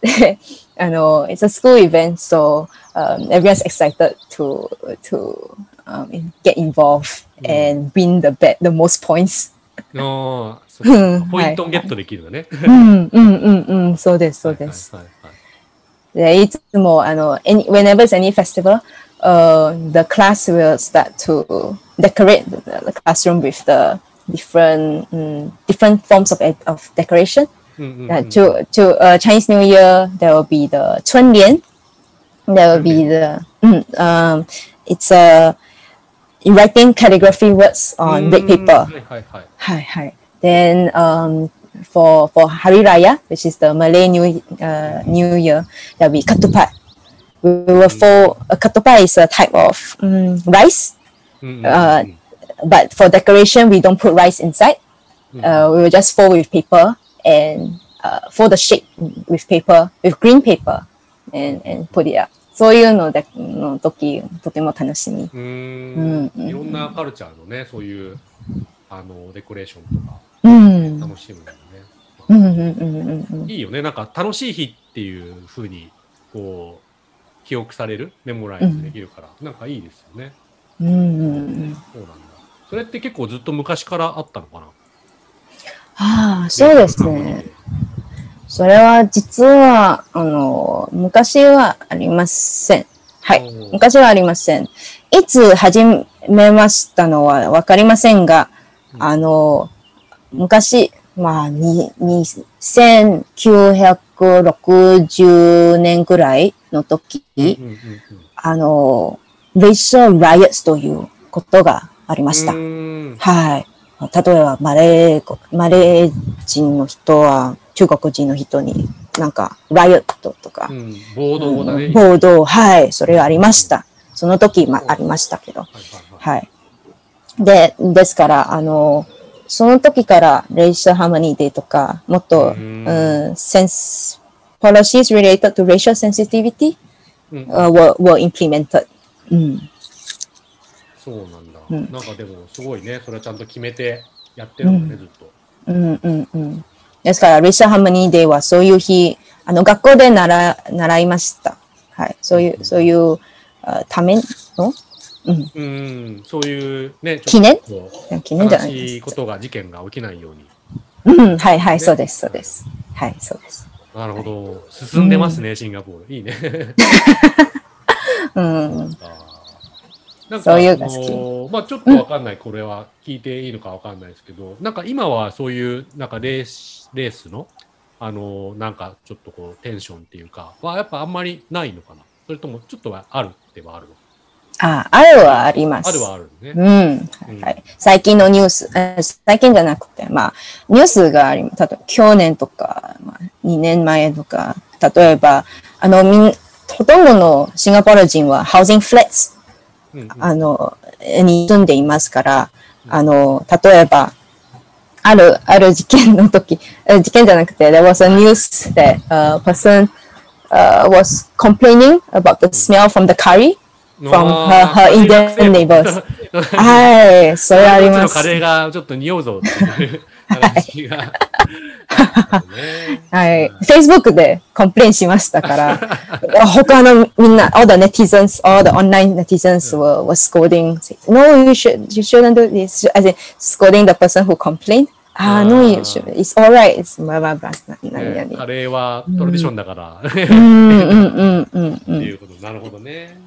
Speaker 2: で、あの、it's a school event, so um, everyone's excited to to um, get involved and win the bet, the most points.
Speaker 3: ああ、そう
Speaker 2: うん
Speaker 3: ポイントをゲットできるんだね。
Speaker 2: うん、うん、うん、うん、そうです、そうです。
Speaker 3: はいはいはい
Speaker 2: で、いつも、あの、any, whenever it's any festival, uh, the class will start to decorate the, the classroom with the different um, different forms of, of decoration.
Speaker 3: うんうんうん
Speaker 2: Uh, to to uh, Chinese New Year, there will be the 春联. There will be the mm, um, it's a writing calligraphy words on red
Speaker 3: mm.
Speaker 2: paper. Hi, hi. Then um, for for Hari Raya, which is the Malay New uh, New Year, that we ketupat. We will fold a ketupat is a type of um, rice,
Speaker 3: mm-hmm.
Speaker 2: uh, but for decoration we don't put rice inside. Mm-hmm. Uh, we will just fold with paper and uh, fold the shape with paper with green paper, and and put it up. そういうのでの時、とても楽しみ。
Speaker 3: うん、うん、いろんなカルチャーのね、そういうあのデコレーションとか、
Speaker 2: うん、
Speaker 3: 楽しむのね。
Speaker 2: うんうんうんうん、
Speaker 3: いいよね。なんか楽しい日っていうふうに、こう、記憶される、メモライズできるから、うん、なんかいいですよね。
Speaker 2: うんうんうん。
Speaker 3: そうなんだ。それって結構ずっと昔からあったのかな？
Speaker 2: ああ、そうですね。それは実は、あの、昔はありません。はい。昔はありません。いつ始めましたのはわかりませんが、あの、昔、まあ、2960年ぐらいの時、あの、レイシャルライアットということがありました。はい。例えば、マレー、マレー人の人は、中国人の人に、なんか、ライオットとか、
Speaker 3: うん、暴動だね、
Speaker 2: 暴動、はい、それがありました。その時、まあ、ありましたけど。はい。で、ですから、あの、その時から、レイシャルハーモニーデーとか、もっと、うん、センス、policies related to racial sensitivity、uh, were, implemented. うん。
Speaker 3: そうなんだ。うん、なんかでも、すごいね。それはちゃんと決めてやってるんだね、ずっと。
Speaker 2: うんうんうん。ですから、レイシャルハーモニーデーはそういう日、あの、学校で習習いました。はい。そういう、そういうための？
Speaker 3: うん、うんそういうね、
Speaker 2: 記念？
Speaker 3: 記念じゃないいことが、事件が起きないように。
Speaker 2: うん、はいはい、そうです、そうです。はい、そうです。
Speaker 3: なるほど。進んでますね、シンガポール。いいね。
Speaker 2: うん。
Speaker 3: なんかそういうが好き。まあちょっとわかんない、これは聞いていいのかわかんないですけど、なんか今はそういう、なんかレース、レースの、あの、なんかちょっとこう、テンションっていうか、はやっぱあんまりないのかな？それともちょっとはあるってはあるの
Speaker 2: あ、あるはあります。
Speaker 3: あるはあるね。
Speaker 2: うん。はい。最近のニュース、最近じゃなくて、まあ、ニュースがあります。例えば、去年とか、まあ、2年前とか、例えば、あの、みん、ほとんどのシンガポール人は、ハウジングフレッツ、あの、に住んでいますから、あの、例えば、ある、ある事件の時、事件じゃなくて、there was a news that a person uh, was complaining about the smell from the curry from her, her Indian neighbors. はい、それあります。
Speaker 3: カレーがちょっと匂うぞ話が。
Speaker 2: はい。Facebook でコンプレインしましたから、他のみんな、all the netizens, all the online netizens were, were scolding, no, you should, you shouldn't do this, as in scolding the person who complained. ああ、ノイ、it's alright, it's まあまあまあ、
Speaker 3: 何々。カレーはトラディションだから。
Speaker 2: うんうんうんうん。って
Speaker 3: いうこと、なるほどね。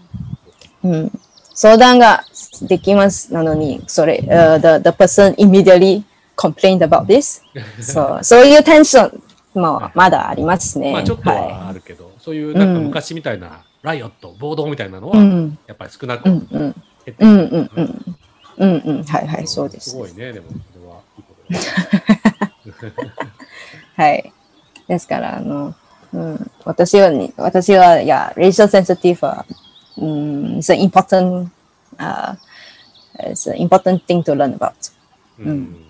Speaker 2: うん。相談ができますなのに、それ、uh, the, the person immediately complained about this. そう、そういうテンションもまだありますね。
Speaker 3: まあちょっとはあるけど、そういうなんか昔みたいなライオット、暴動みたいなのは、やっぱり少なく減
Speaker 2: ってる。うんうんうん。うんうん、はいはい、そうです。
Speaker 3: すごいね、でも。
Speaker 2: はい。ですから、あの、うん、私は、私は、いや、racial sensitive は、うん、it's an important, uh, it's an important thing to learn about. うん。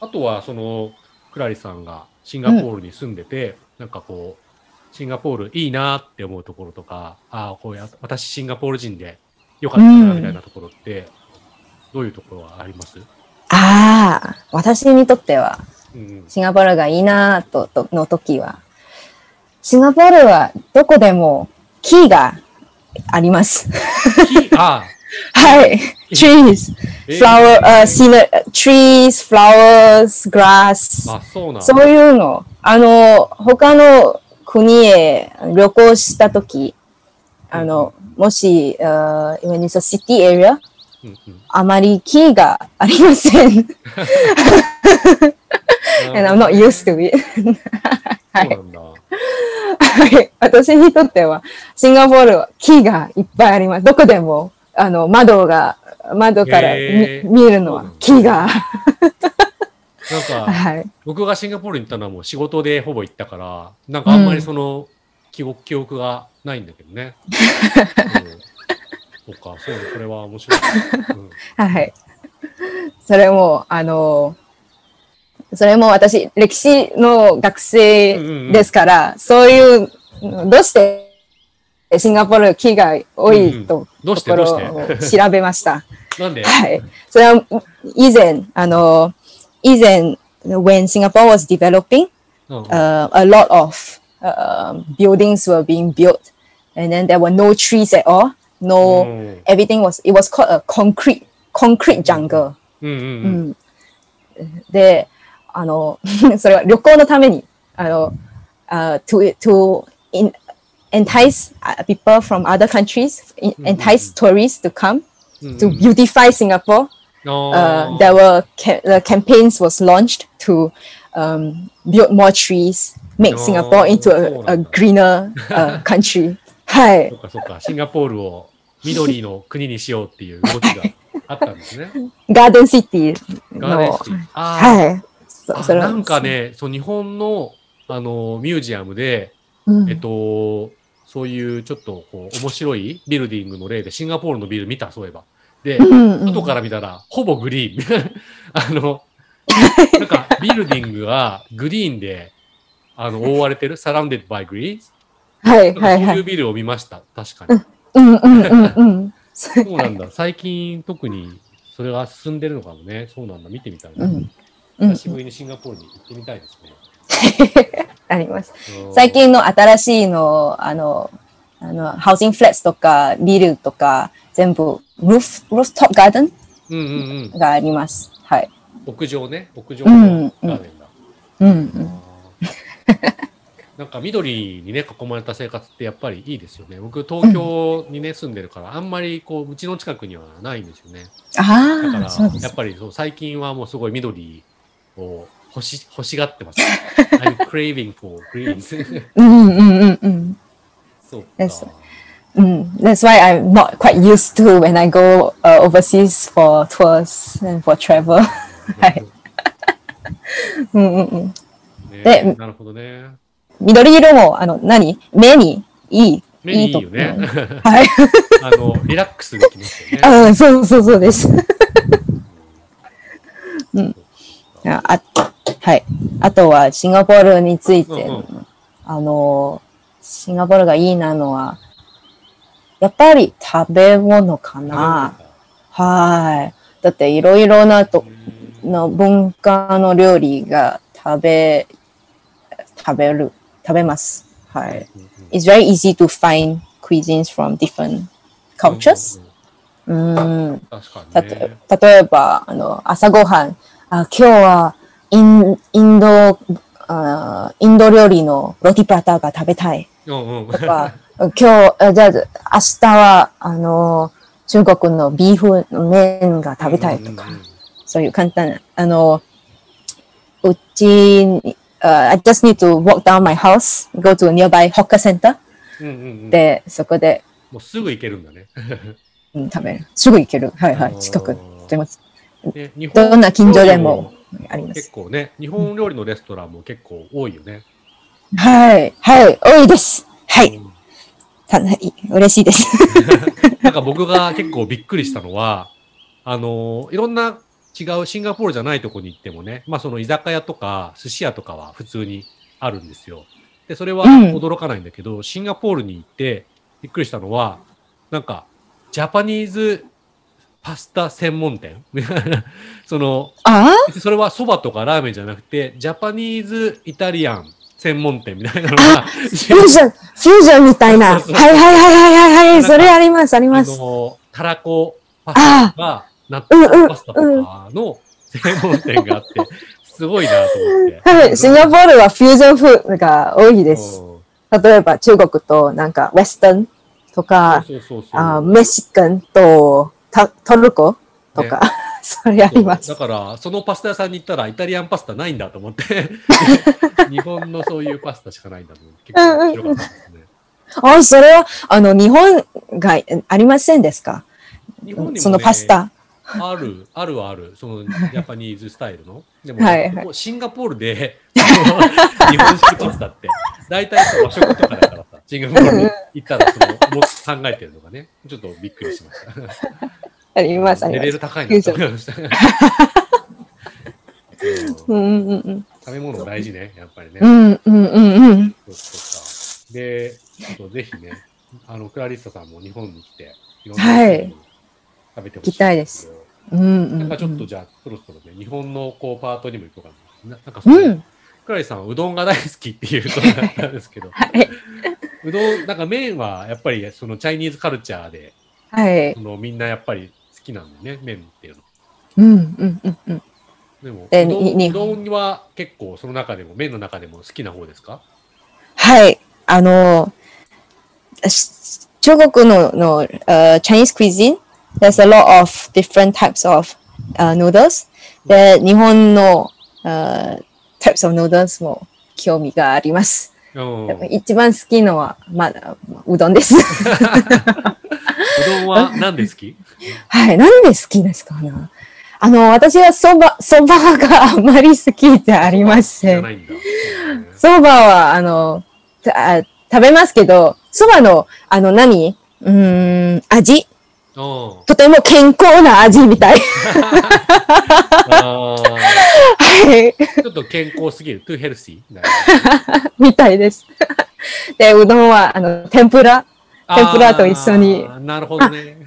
Speaker 3: あとは、その、クラリさんがシンガポールに住んでて、うん、なんかこう、シンガポールいいなって思うところとか、ああ、こうや、私シンガポール人でよかったなみたいなところって、どういうところはあります、
Speaker 2: ああ、私にとっては、シンガポールがいいなととの時は、シンガポールはどこでも木があります。
Speaker 3: あ
Speaker 2: はい。trees, flower, uh, trees,
Speaker 3: そう
Speaker 2: いうの。あの、他の国へ旅行した時、あの、もし、uh, when it's a あまり木がありません。And はい。私にとっては、シンガポールは木がいっぱいあります。どこでも。あの、窓が、窓から見るのは木が。
Speaker 3: なんか、はい、僕がシンガポールに行ったのはもう仕事でほぼ行ったから、なんかあんまりその、記憶、記憶がないんだけどね。うんそうか、そうこれは面白い。うん、
Speaker 2: はい。それも、あの、それも私、歴史の学生ですから、うんうんうん、そういう、どうしてシンガポール木が多いと、
Speaker 3: どうして
Speaker 2: とこ
Speaker 3: どう
Speaker 2: ろ
Speaker 3: して
Speaker 2: を調べました。
Speaker 3: なんで
Speaker 2: はい。それは以前、あの、以前、when Singapore was developing,
Speaker 3: うんうん
Speaker 2: uh, a lot of um buildings were being built, and then there were no trees at all. No,
Speaker 3: うん
Speaker 2: everything was it was called a concrete concrete jungle.
Speaker 3: うんうんう。
Speaker 2: うんん、で、あの、それは旅行のために、あの、uh, to, to in, entice uh, people from other countries, in, entice tourists to come
Speaker 3: うん
Speaker 2: to beautify Singapore.
Speaker 3: あ
Speaker 2: Uh,
Speaker 3: ー
Speaker 2: there were ca- the campaigns was launched to um, build more trees, make
Speaker 3: Oh,
Speaker 2: Singapore into a, a
Speaker 3: そうなんだ。
Speaker 2: greener uh, country. はい
Speaker 3: そ。っかそっか、シンガポールを緑の国にしようっていう動きがあったんですね。
Speaker 2: ガーデンシティの
Speaker 3: ガーデンシティ。あー
Speaker 2: はい。そそれは
Speaker 3: あなんかね、そう日本のあのミュージアムで、
Speaker 2: うん
Speaker 3: えっと、 そういうちょっとこう面白いビルディングの例でシンガポールのビル見た、そういえば。で、
Speaker 2: うんうん
Speaker 3: 外から見たらほぼグリーン。あの、なんかビルディングがグリーンであの覆われてる、surrounded by greens？
Speaker 2: はい
Speaker 3: なんか
Speaker 2: はいはい。
Speaker 3: そういうビルを見ました、確かに。
Speaker 2: うんうんうんうん。
Speaker 3: そうなんだ。最近特にそれが進んでるのかもね。そうなんだ。見てみたいな。
Speaker 2: うんうん
Speaker 3: 久しぶりにシンガポールに行ってみたいですね。
Speaker 2: あります。
Speaker 3: うん
Speaker 2: 最近の新しいの、あの、あの、ハウジングフレッツとか、ビルとか、全部、ルーフ、ルーフトップガーデン
Speaker 3: うんうんうん。
Speaker 2: があります。はい。
Speaker 3: 屋上ね。屋上
Speaker 2: うん
Speaker 3: のガーデンだ。
Speaker 2: うんうん。
Speaker 3: なんか緑にね、囲まれた生活ってやっぱりいいですよね。僕、東京にね、住んでるから、あんまりこう、うちの近くにはないんですよね。だか
Speaker 2: ああ、
Speaker 3: ら
Speaker 2: そうで、す
Speaker 3: やっ。ぱりそう最近はもうすごい緑を欲し欲しがってます。I'm craving for greens.
Speaker 2: うんうんうんうん。
Speaker 3: そうか。
Speaker 2: ですうん。That's why I'm not quite used to when I go、uh, overseas for tours and for travel. はい。うんうんうん。
Speaker 3: ね
Speaker 2: で
Speaker 3: なるほどね。
Speaker 2: 緑色も、あの、何？目にいい。
Speaker 3: 目にいいよね。
Speaker 2: いいとはい。
Speaker 3: あの、リラックスできますよね。
Speaker 2: あそうそうそうです。うんああはい。あとはシンガポールについて、
Speaker 3: うんうん
Speaker 2: あの、シンガポールがいいなのは、やっぱり食べ物かな。はい。だっていろいろなとの文化の料理が食べ、食べる、食べます。はい。It's very easy to find cuisines from different cultures. うん。例えば、あの、朝ごはん、あ今日はインインドあ、インド料理のロティプラタが食べたい。とか、今日、あじゃあ、明日は、あの、中国のビーフの麺が食べたいとか、そういう簡単な、あの、うちに、uh, I just need to walk down my house, go to a nearby hawker center で、そこで、
Speaker 3: もうすぐ行けるんだね。
Speaker 2: うん、食べる。すぐ行ける。はいはい。近くでも、どんな近所でもあります。
Speaker 3: 結構ね、日本料理のレストランも結構多いよね。
Speaker 2: はい、はい、多いです。はい、
Speaker 3: うん
Speaker 2: た嬉しいです。
Speaker 3: なんか僕が結構びっくりしたのは、あの、いろんな違うシンガポールじゃないとこに行ってもね、まあその居酒屋とか寿司屋とかは普通にあるんですよ。で、それは
Speaker 2: うん
Speaker 3: 驚かないんだけど、シンガポールに行ってびっくりしたのは、なんか、ジャパニーズパスタ専門店？その、
Speaker 2: あ？
Speaker 3: それはそばとかラーメンじゃなくて、ジャパニーズイタリアン専門店みたいなのが、
Speaker 2: フュージョン、フュージョンみたいな。はい
Speaker 3: そうそう
Speaker 2: はいはいはいはいはい。それあります、あり
Speaker 3: あ
Speaker 2: ます。
Speaker 3: の、たらこパスタとか、納豆パスタとかの専門店があって、すごいなと思って。
Speaker 2: はい、シンガポールはフュージョンフードが多いです。
Speaker 3: うん
Speaker 2: 例えば中国となんかウェスタンとか、
Speaker 3: そうそうそう
Speaker 2: あメシカンとタトルコ？とか、それあります
Speaker 3: だ。から、そのパスタ屋さんに行ったらイタリアンパスタないんだと思って、日本のそういうパスタしかないんだと思って、結構面白かったですね。
Speaker 2: あ、それは、あの、日本がえありませんですか？
Speaker 3: 日本にも、ね、
Speaker 2: そのパスタ。
Speaker 3: ある、あるはある。その ジャパニーズスタイルの？でも、
Speaker 2: はいはい
Speaker 3: シンガポールで、日本式パスタって、大体和食とかだからさ、シンガポールに行ったらその、も考えてるのがね、ちょっとびっくりしました。
Speaker 2: あります、あります
Speaker 3: レベル。高いなと思いました。うん
Speaker 2: うんうんうん
Speaker 3: 食べ物大事ね、やっぱりね。
Speaker 2: うんうんうんうん
Speaker 3: そうそうかで、ちょっとぜひね、あの、クラリッサさんも日本に来て、いろ
Speaker 2: んなはい
Speaker 3: 食べてほ
Speaker 2: しい。行きたいです。うんうん、
Speaker 3: なんかちょっとじゃあ、そろそろね、日本のこうパートにも行こうかな。なんかその、うん、クラリさんはうどんが大好きっていうことだったんですけど、はい、うどん、なんか麺はやっぱりそのチャイニーズカルチャーで、
Speaker 2: はい、
Speaker 3: そのみんなやっぱり好きなんだよね、麺っていうの。
Speaker 2: うんうんうんうん。
Speaker 3: でも、うどんうどんは結構その中でも、麺の中でも好きな方ですか？
Speaker 2: はい。あの、中国のの、uh, Chinese cuisine, there's a lot of different types of、uh, noodles. で、日本の、uh, types of noodles も興味があります。一番好きのは、まだ、うどんです。う
Speaker 3: どんは何で好き？
Speaker 2: はい、何で好きですかね。あの、私はそば、そばがあまり好きじゃありません。そばは、あの、あ食べますけど、そばの、あの何、うん、味？とても健康な味みたい。
Speaker 3: はい。ちょっと健康すぎる。トゥヘルシー
Speaker 2: みたいです。で、うどんは、あの、天ぷら。天ぷらと一緒に。
Speaker 3: なるほどね。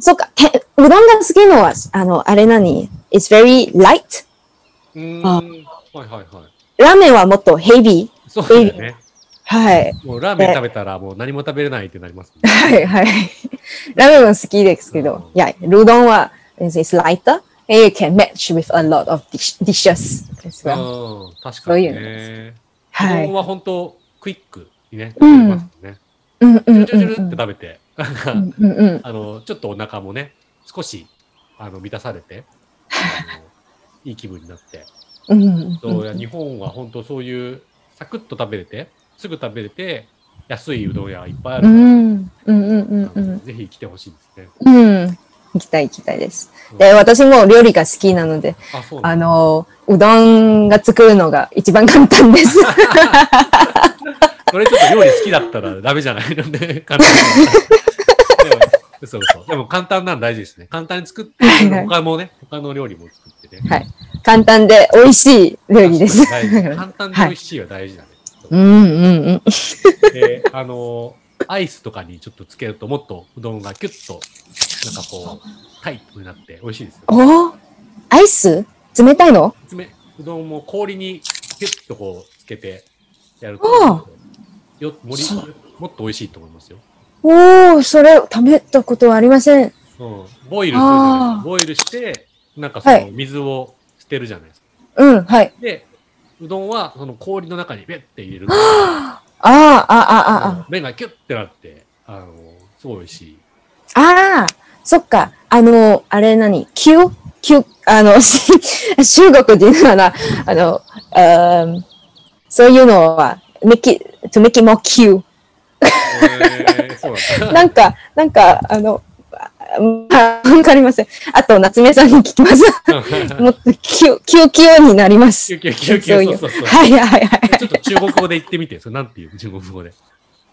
Speaker 2: そっか、うどんが好きのは、あの、あれ何 ?It's very light.
Speaker 3: うん。はいはいはい。
Speaker 2: ラーメンはもっとヘビ
Speaker 3: ー。そうだよね。
Speaker 2: はい。
Speaker 3: もうラーメン食べたらもう何も食べれないってなります、
Speaker 2: ね、はいはい。ラーメンも好きですけど、いや、うどんは、is lighter? And you can match with a lot of dishes as
Speaker 3: well. 確かに、ね。そういう。はい。うどんは本当クイックにね、
Speaker 2: 食べます
Speaker 3: ね。
Speaker 2: うんうんうん。
Speaker 3: ジュジュルって食べて、なんか、うんうん、あの、ちょっとお腹もね、少し、あの、満たされて、いい気分になって。
Speaker 2: うんうん、
Speaker 3: そうや日本は本当そういうサクッと食べれてすぐ食べれて安いうどん屋いっぱいあるから、うんうん
Speaker 2: うんうん、
Speaker 3: ぜひ来てほしいですね。
Speaker 2: うん、行きたい行きたいです。で、私も料理が好きなので、あの、うどんが作るのが一番簡単です。
Speaker 3: それちょっと料理好きだったら ダメじゃないので、簡単そうそう。でも簡単なの大事ですね。簡単に作って、他もね、他の料理も作ってね。
Speaker 2: はい。簡単で美味しい料理です。
Speaker 3: 簡単で美味しいは大事だね。
Speaker 2: うんうんうん。
Speaker 3: で、あの、アイスとかにちょっとつけるともっとうどんがキュッと、なんかこう、タイトになって美味しいですよ、
Speaker 2: おアイス？冷たいの？
Speaker 3: 冷うどんも氷にキュッとこうつけてやると、よもりもっと美味しいと思いますよ。
Speaker 2: おお、それ食べたことはありません。
Speaker 3: うん、ボイルするじゃないですか。ボイルして、なんかその水を捨てるじゃないですか。
Speaker 2: はい、うん、はい。
Speaker 3: で、うどんはその氷の中にベッて入れる。
Speaker 2: ああ、ああ、ああ。
Speaker 3: 麺がキュッてなって、あの、すごい美味しい。
Speaker 2: ああ、そっか。あの、あれ何？キュキュあの、中国人なら、あの、um, そういうのは、make it, to make it more cute. なんか、なんか、あの、わかりません。あと、夏目さんに聞きます。もっと、キュ、キュキュになります。
Speaker 3: キュキュキュキュ。そうそうそう。
Speaker 2: はいはいはい。
Speaker 3: ちょっと中国語で言ってみて。それなんていう中国語で。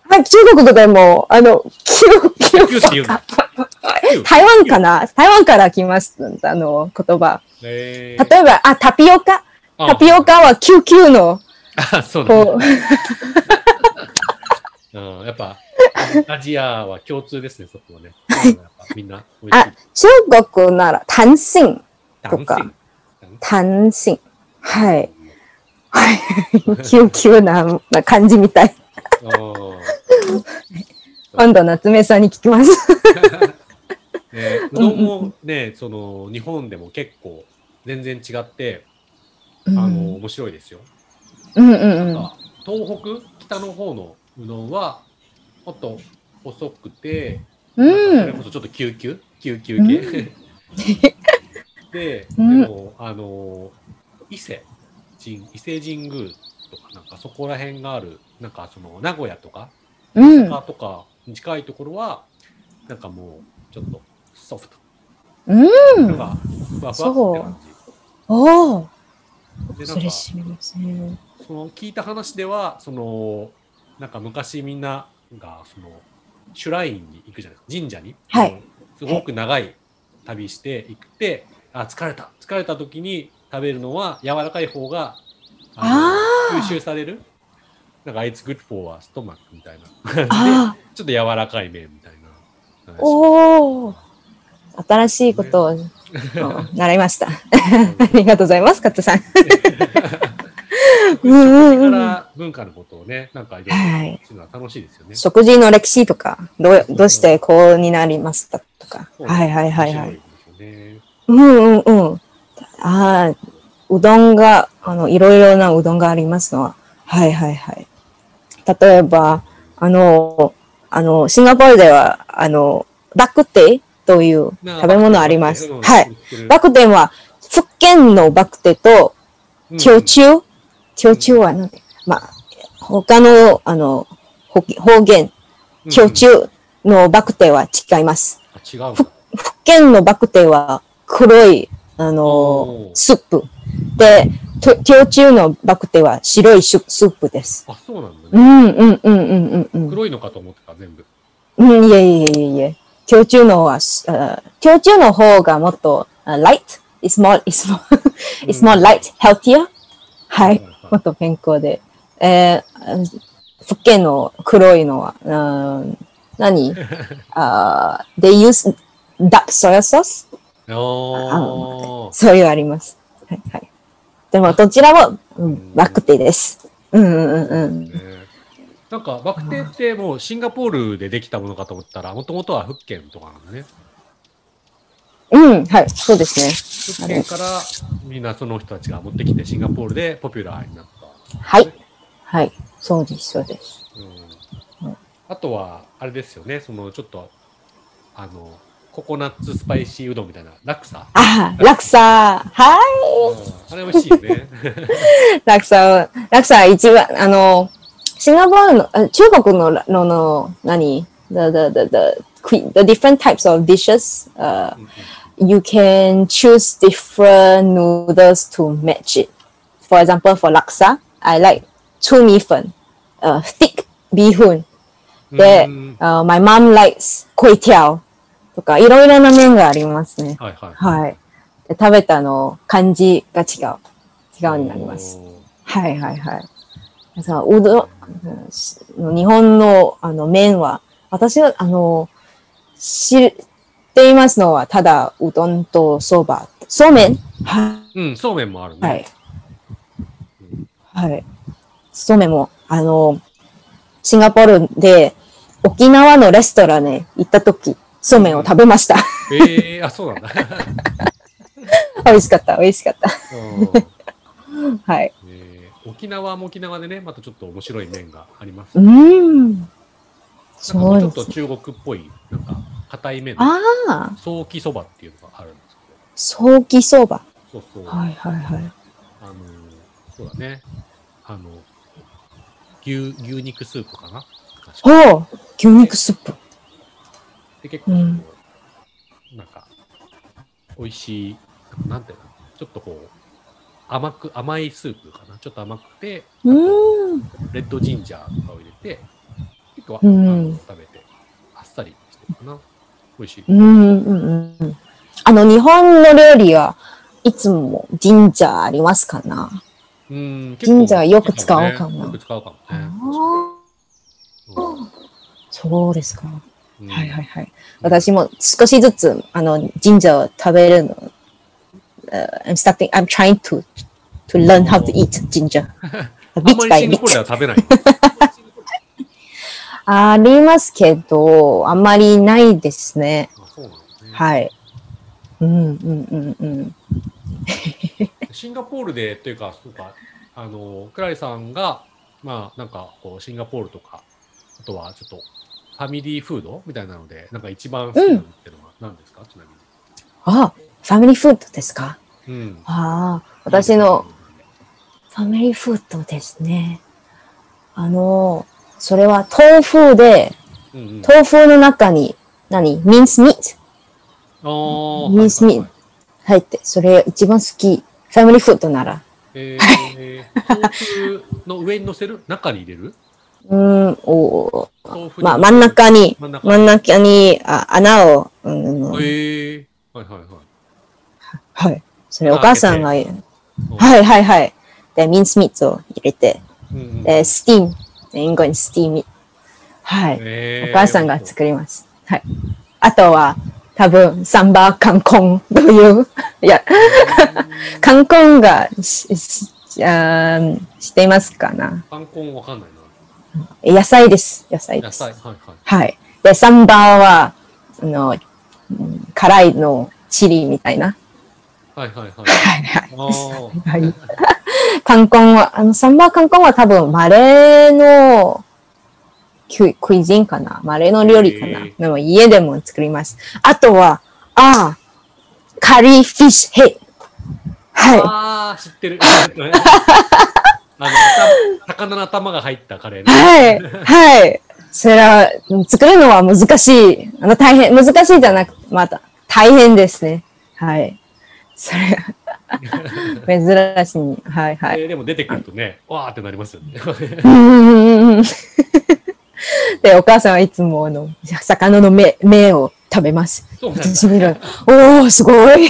Speaker 2: はい、中国語でも、あの、キュキュ。キュっていう台湾かな台湾から来ます。あの、言葉。例えば、あ、タピオカ。タピオカはキュキュの。
Speaker 3: あ、そうだ、ね。うん、やっぱ、アジアは共通ですね、そこはね。みんな
Speaker 2: あ、中国なら、単身とか。単身。はい。はい。キュなな感じみたい。今度、夏目さんに聞きます。
Speaker 3: ね、うどんもね、その、日本でも結構全然違って、あの、面白いですよ。
Speaker 2: うんうんうん。
Speaker 3: 東北、北の方のうどんは、もっと細くて、
Speaker 2: うん、それ
Speaker 3: こそちょっと救急救急系、うん、で、でも、あの、伊勢神、伊勢神宮とか、なんかそこら辺がある、なんかその名古屋とか、
Speaker 2: 大阪
Speaker 3: とかに近いところは、なんかもう、ちょっとソフト。
Speaker 2: うん。
Speaker 3: なんか、ふわふわって感じ。
Speaker 2: おお。それしみますね。
Speaker 3: その聞いた話では、その、なんか昔みんなが、その、シュラインに行くじゃないですか。神社に、
Speaker 2: はい、
Speaker 3: すごく長い旅して行って、あ疲れた。疲れた時に食べるのは柔らかい方が吸収される。なんかあいつ good for ストマックみたいな。感じ で、ちょっと柔らかい麺みたいな。
Speaker 2: おお新しいことを、習いました。ありがとうございます、カットさん。
Speaker 3: うんうんうん、から文化のことをね、なんかいろいろは楽しいですよね、はい。
Speaker 2: 食事の歴史とか、どうどうしてこうになりましたとか。はいはいはいはい。うんうんうん。ああ、うどんが、あの、いろいろなうどんがありますのは。はいはいはい。例えば、あの、あの、シンガポールでは、あの、バクテという食べ物あります。はい。バクテは、福建のバクテと、テョチュウ、テョチュウはなんて、まあ、他の、あの、方言、テョチュウのバクテは違います。
Speaker 3: 違う
Speaker 2: 福建のバクテは黒い、あの、スープ。で、氷中のバクテは白いスープです。
Speaker 3: あ、そうなんだね。うんうんうんうんうん。黒いのかと思ってた、全部。
Speaker 2: うん、いえいえいえいえ。氷中のは、氷中の方がもっと、uh, light, it's more, it's more, it's more light, healthier. はい。もっと健康で。えー、福建の黒いのは、うん、何？あ、uh, ?They use duck soy sauce? そういうあります。はいはい。でもどちらも、うん、バクテです。うんうんうん。
Speaker 3: なんかバクテってもうシンガポールでできたものかと思ったら、もともとは福建とかなんだね。
Speaker 2: うん、はい、そうです
Speaker 3: ね。福建からみんなその人たちが持ってきてシンガポールでポピュラーになった、
Speaker 2: はい。はい、そうです、そうです。
Speaker 3: うん、あとは、あれですよね、そのちょっと、あの、ココナッツスパイシーうどんみたいな、ラクサ。
Speaker 2: あ、ラクサ。はい。
Speaker 3: あれ美味しいよね。
Speaker 2: ラクサ、ラクサ一番、あの、シンガポールの、中国の、の、の、何？The, the, the, the, the different types of dishes, uh, you can choose different noodles to match it. For example, for laksa, I like 粗米粉, uh, thick bihun. Then, uh, my mom likes 粿条とか、いろいろな麺がありますね。はいはい。はい。で食べたの感じが違う。違うになります。はいはいはい。さうどん、日本のあの麺は、私は、あの、知っていますのは、ただうどんとそば。そうめん？
Speaker 3: はい。うん、そうめんもあるね。
Speaker 2: はい。はい。そうめんも、あの、シンガポールで沖縄のレストランに行ったとき、そうめんを食べました。
Speaker 3: ええー、あ、そうなんだ。
Speaker 2: 美味しかった、美味しかった。はい、
Speaker 3: えー。沖縄も沖縄でね、またちょっと面白い麺があります、ね。うん。そうちょっと中国っぽい、なんか、硬い麺。ああ。ソーキそばっていうのがあるんですけど。
Speaker 2: ソーキそば。
Speaker 3: そうそう。
Speaker 2: はいはいはい。あの、
Speaker 3: そうだね。あの、牛、牛肉スープかな
Speaker 2: おお牛肉スープ。
Speaker 3: で結構、うん、なんか美味しいなんていうの？ちょっとこう甘く甘いスープかな？ちょっと甘くてレッドジンジャーとかを入れて結構、うん、食べてあっさりしてるかな美味しい。うんうん
Speaker 2: うん。あの日本の料理はいつもジンジャーありますかな？うんジンジャーよく使うかな、
Speaker 3: よく使うかもね。
Speaker 2: そうですか。はいはいはい。私も少しずつ、あの、ジンジャーを食べるの。Uh, I'm starting, I'm trying to, to learn how to eat ginger.
Speaker 3: あんまりシンガポールでは食べない
Speaker 2: ありますけど、あんまりないですね。そうなんですね。はい。うんうんうんうん。
Speaker 3: シンガポールでというか、そうか、あの、クラリさんが、まあ、なんか、こう、シンガポールとか、あとはちょっとファミリーフードみたいなので、なんか一番好きなのってのは何ですか、うん、ちなみに。
Speaker 2: あ、ファミリーフードですか？うん。ああ、私のファミリーフードですね。あの、それは豆腐で、うんうん、豆腐の中に何？ミンスミー。ト。ミンスミート入って、それ一番好き。ファミリーフードなら。え
Speaker 3: ー、豆腐の上に乗せる？中に入れる？
Speaker 2: うん、おまあ、真ん中に、真ん中に。あ穴を、うん、えー、はいはいはい。はい。それお母さんが、はいはいはい。で、ミンスミーツを入れて、うんうん、で、スティーム、and going steam it. はい。
Speaker 3: えー
Speaker 2: お母さんが作ります。はい。あとは、多分、サンバーカンコンという、いや、カンコンがし、しあー知っていますかな
Speaker 3: パンコンわかんないな。
Speaker 2: 野菜です。野菜です。
Speaker 3: 野菜。はいはい。
Speaker 2: はい。で、サンバーは、あの、うん辛いのチリみたいな。
Speaker 3: はいはいはい。
Speaker 2: はいはい。
Speaker 3: あー
Speaker 2: はい。カンコンは、あの、サンバーカンコンは多分、マレーのクイジンかなマレーの料理かなでも家でも作ります。あとは、ああ、カリーフィッシュヘイ。はい。
Speaker 3: あー、知ってる。あの、た魚の頭が入ったカレーね。
Speaker 2: はい。はい。それは、作るのは難しい。あの、大変、難しいじゃなくて、また、大変ですね。はい。それが、珍しい。はいはい。
Speaker 3: えーでも出てくるとね、わーってなりますよね。
Speaker 2: で、お母さんはいつもあの、魚の目、目を食べます。
Speaker 3: そう。
Speaker 2: おー、すごい。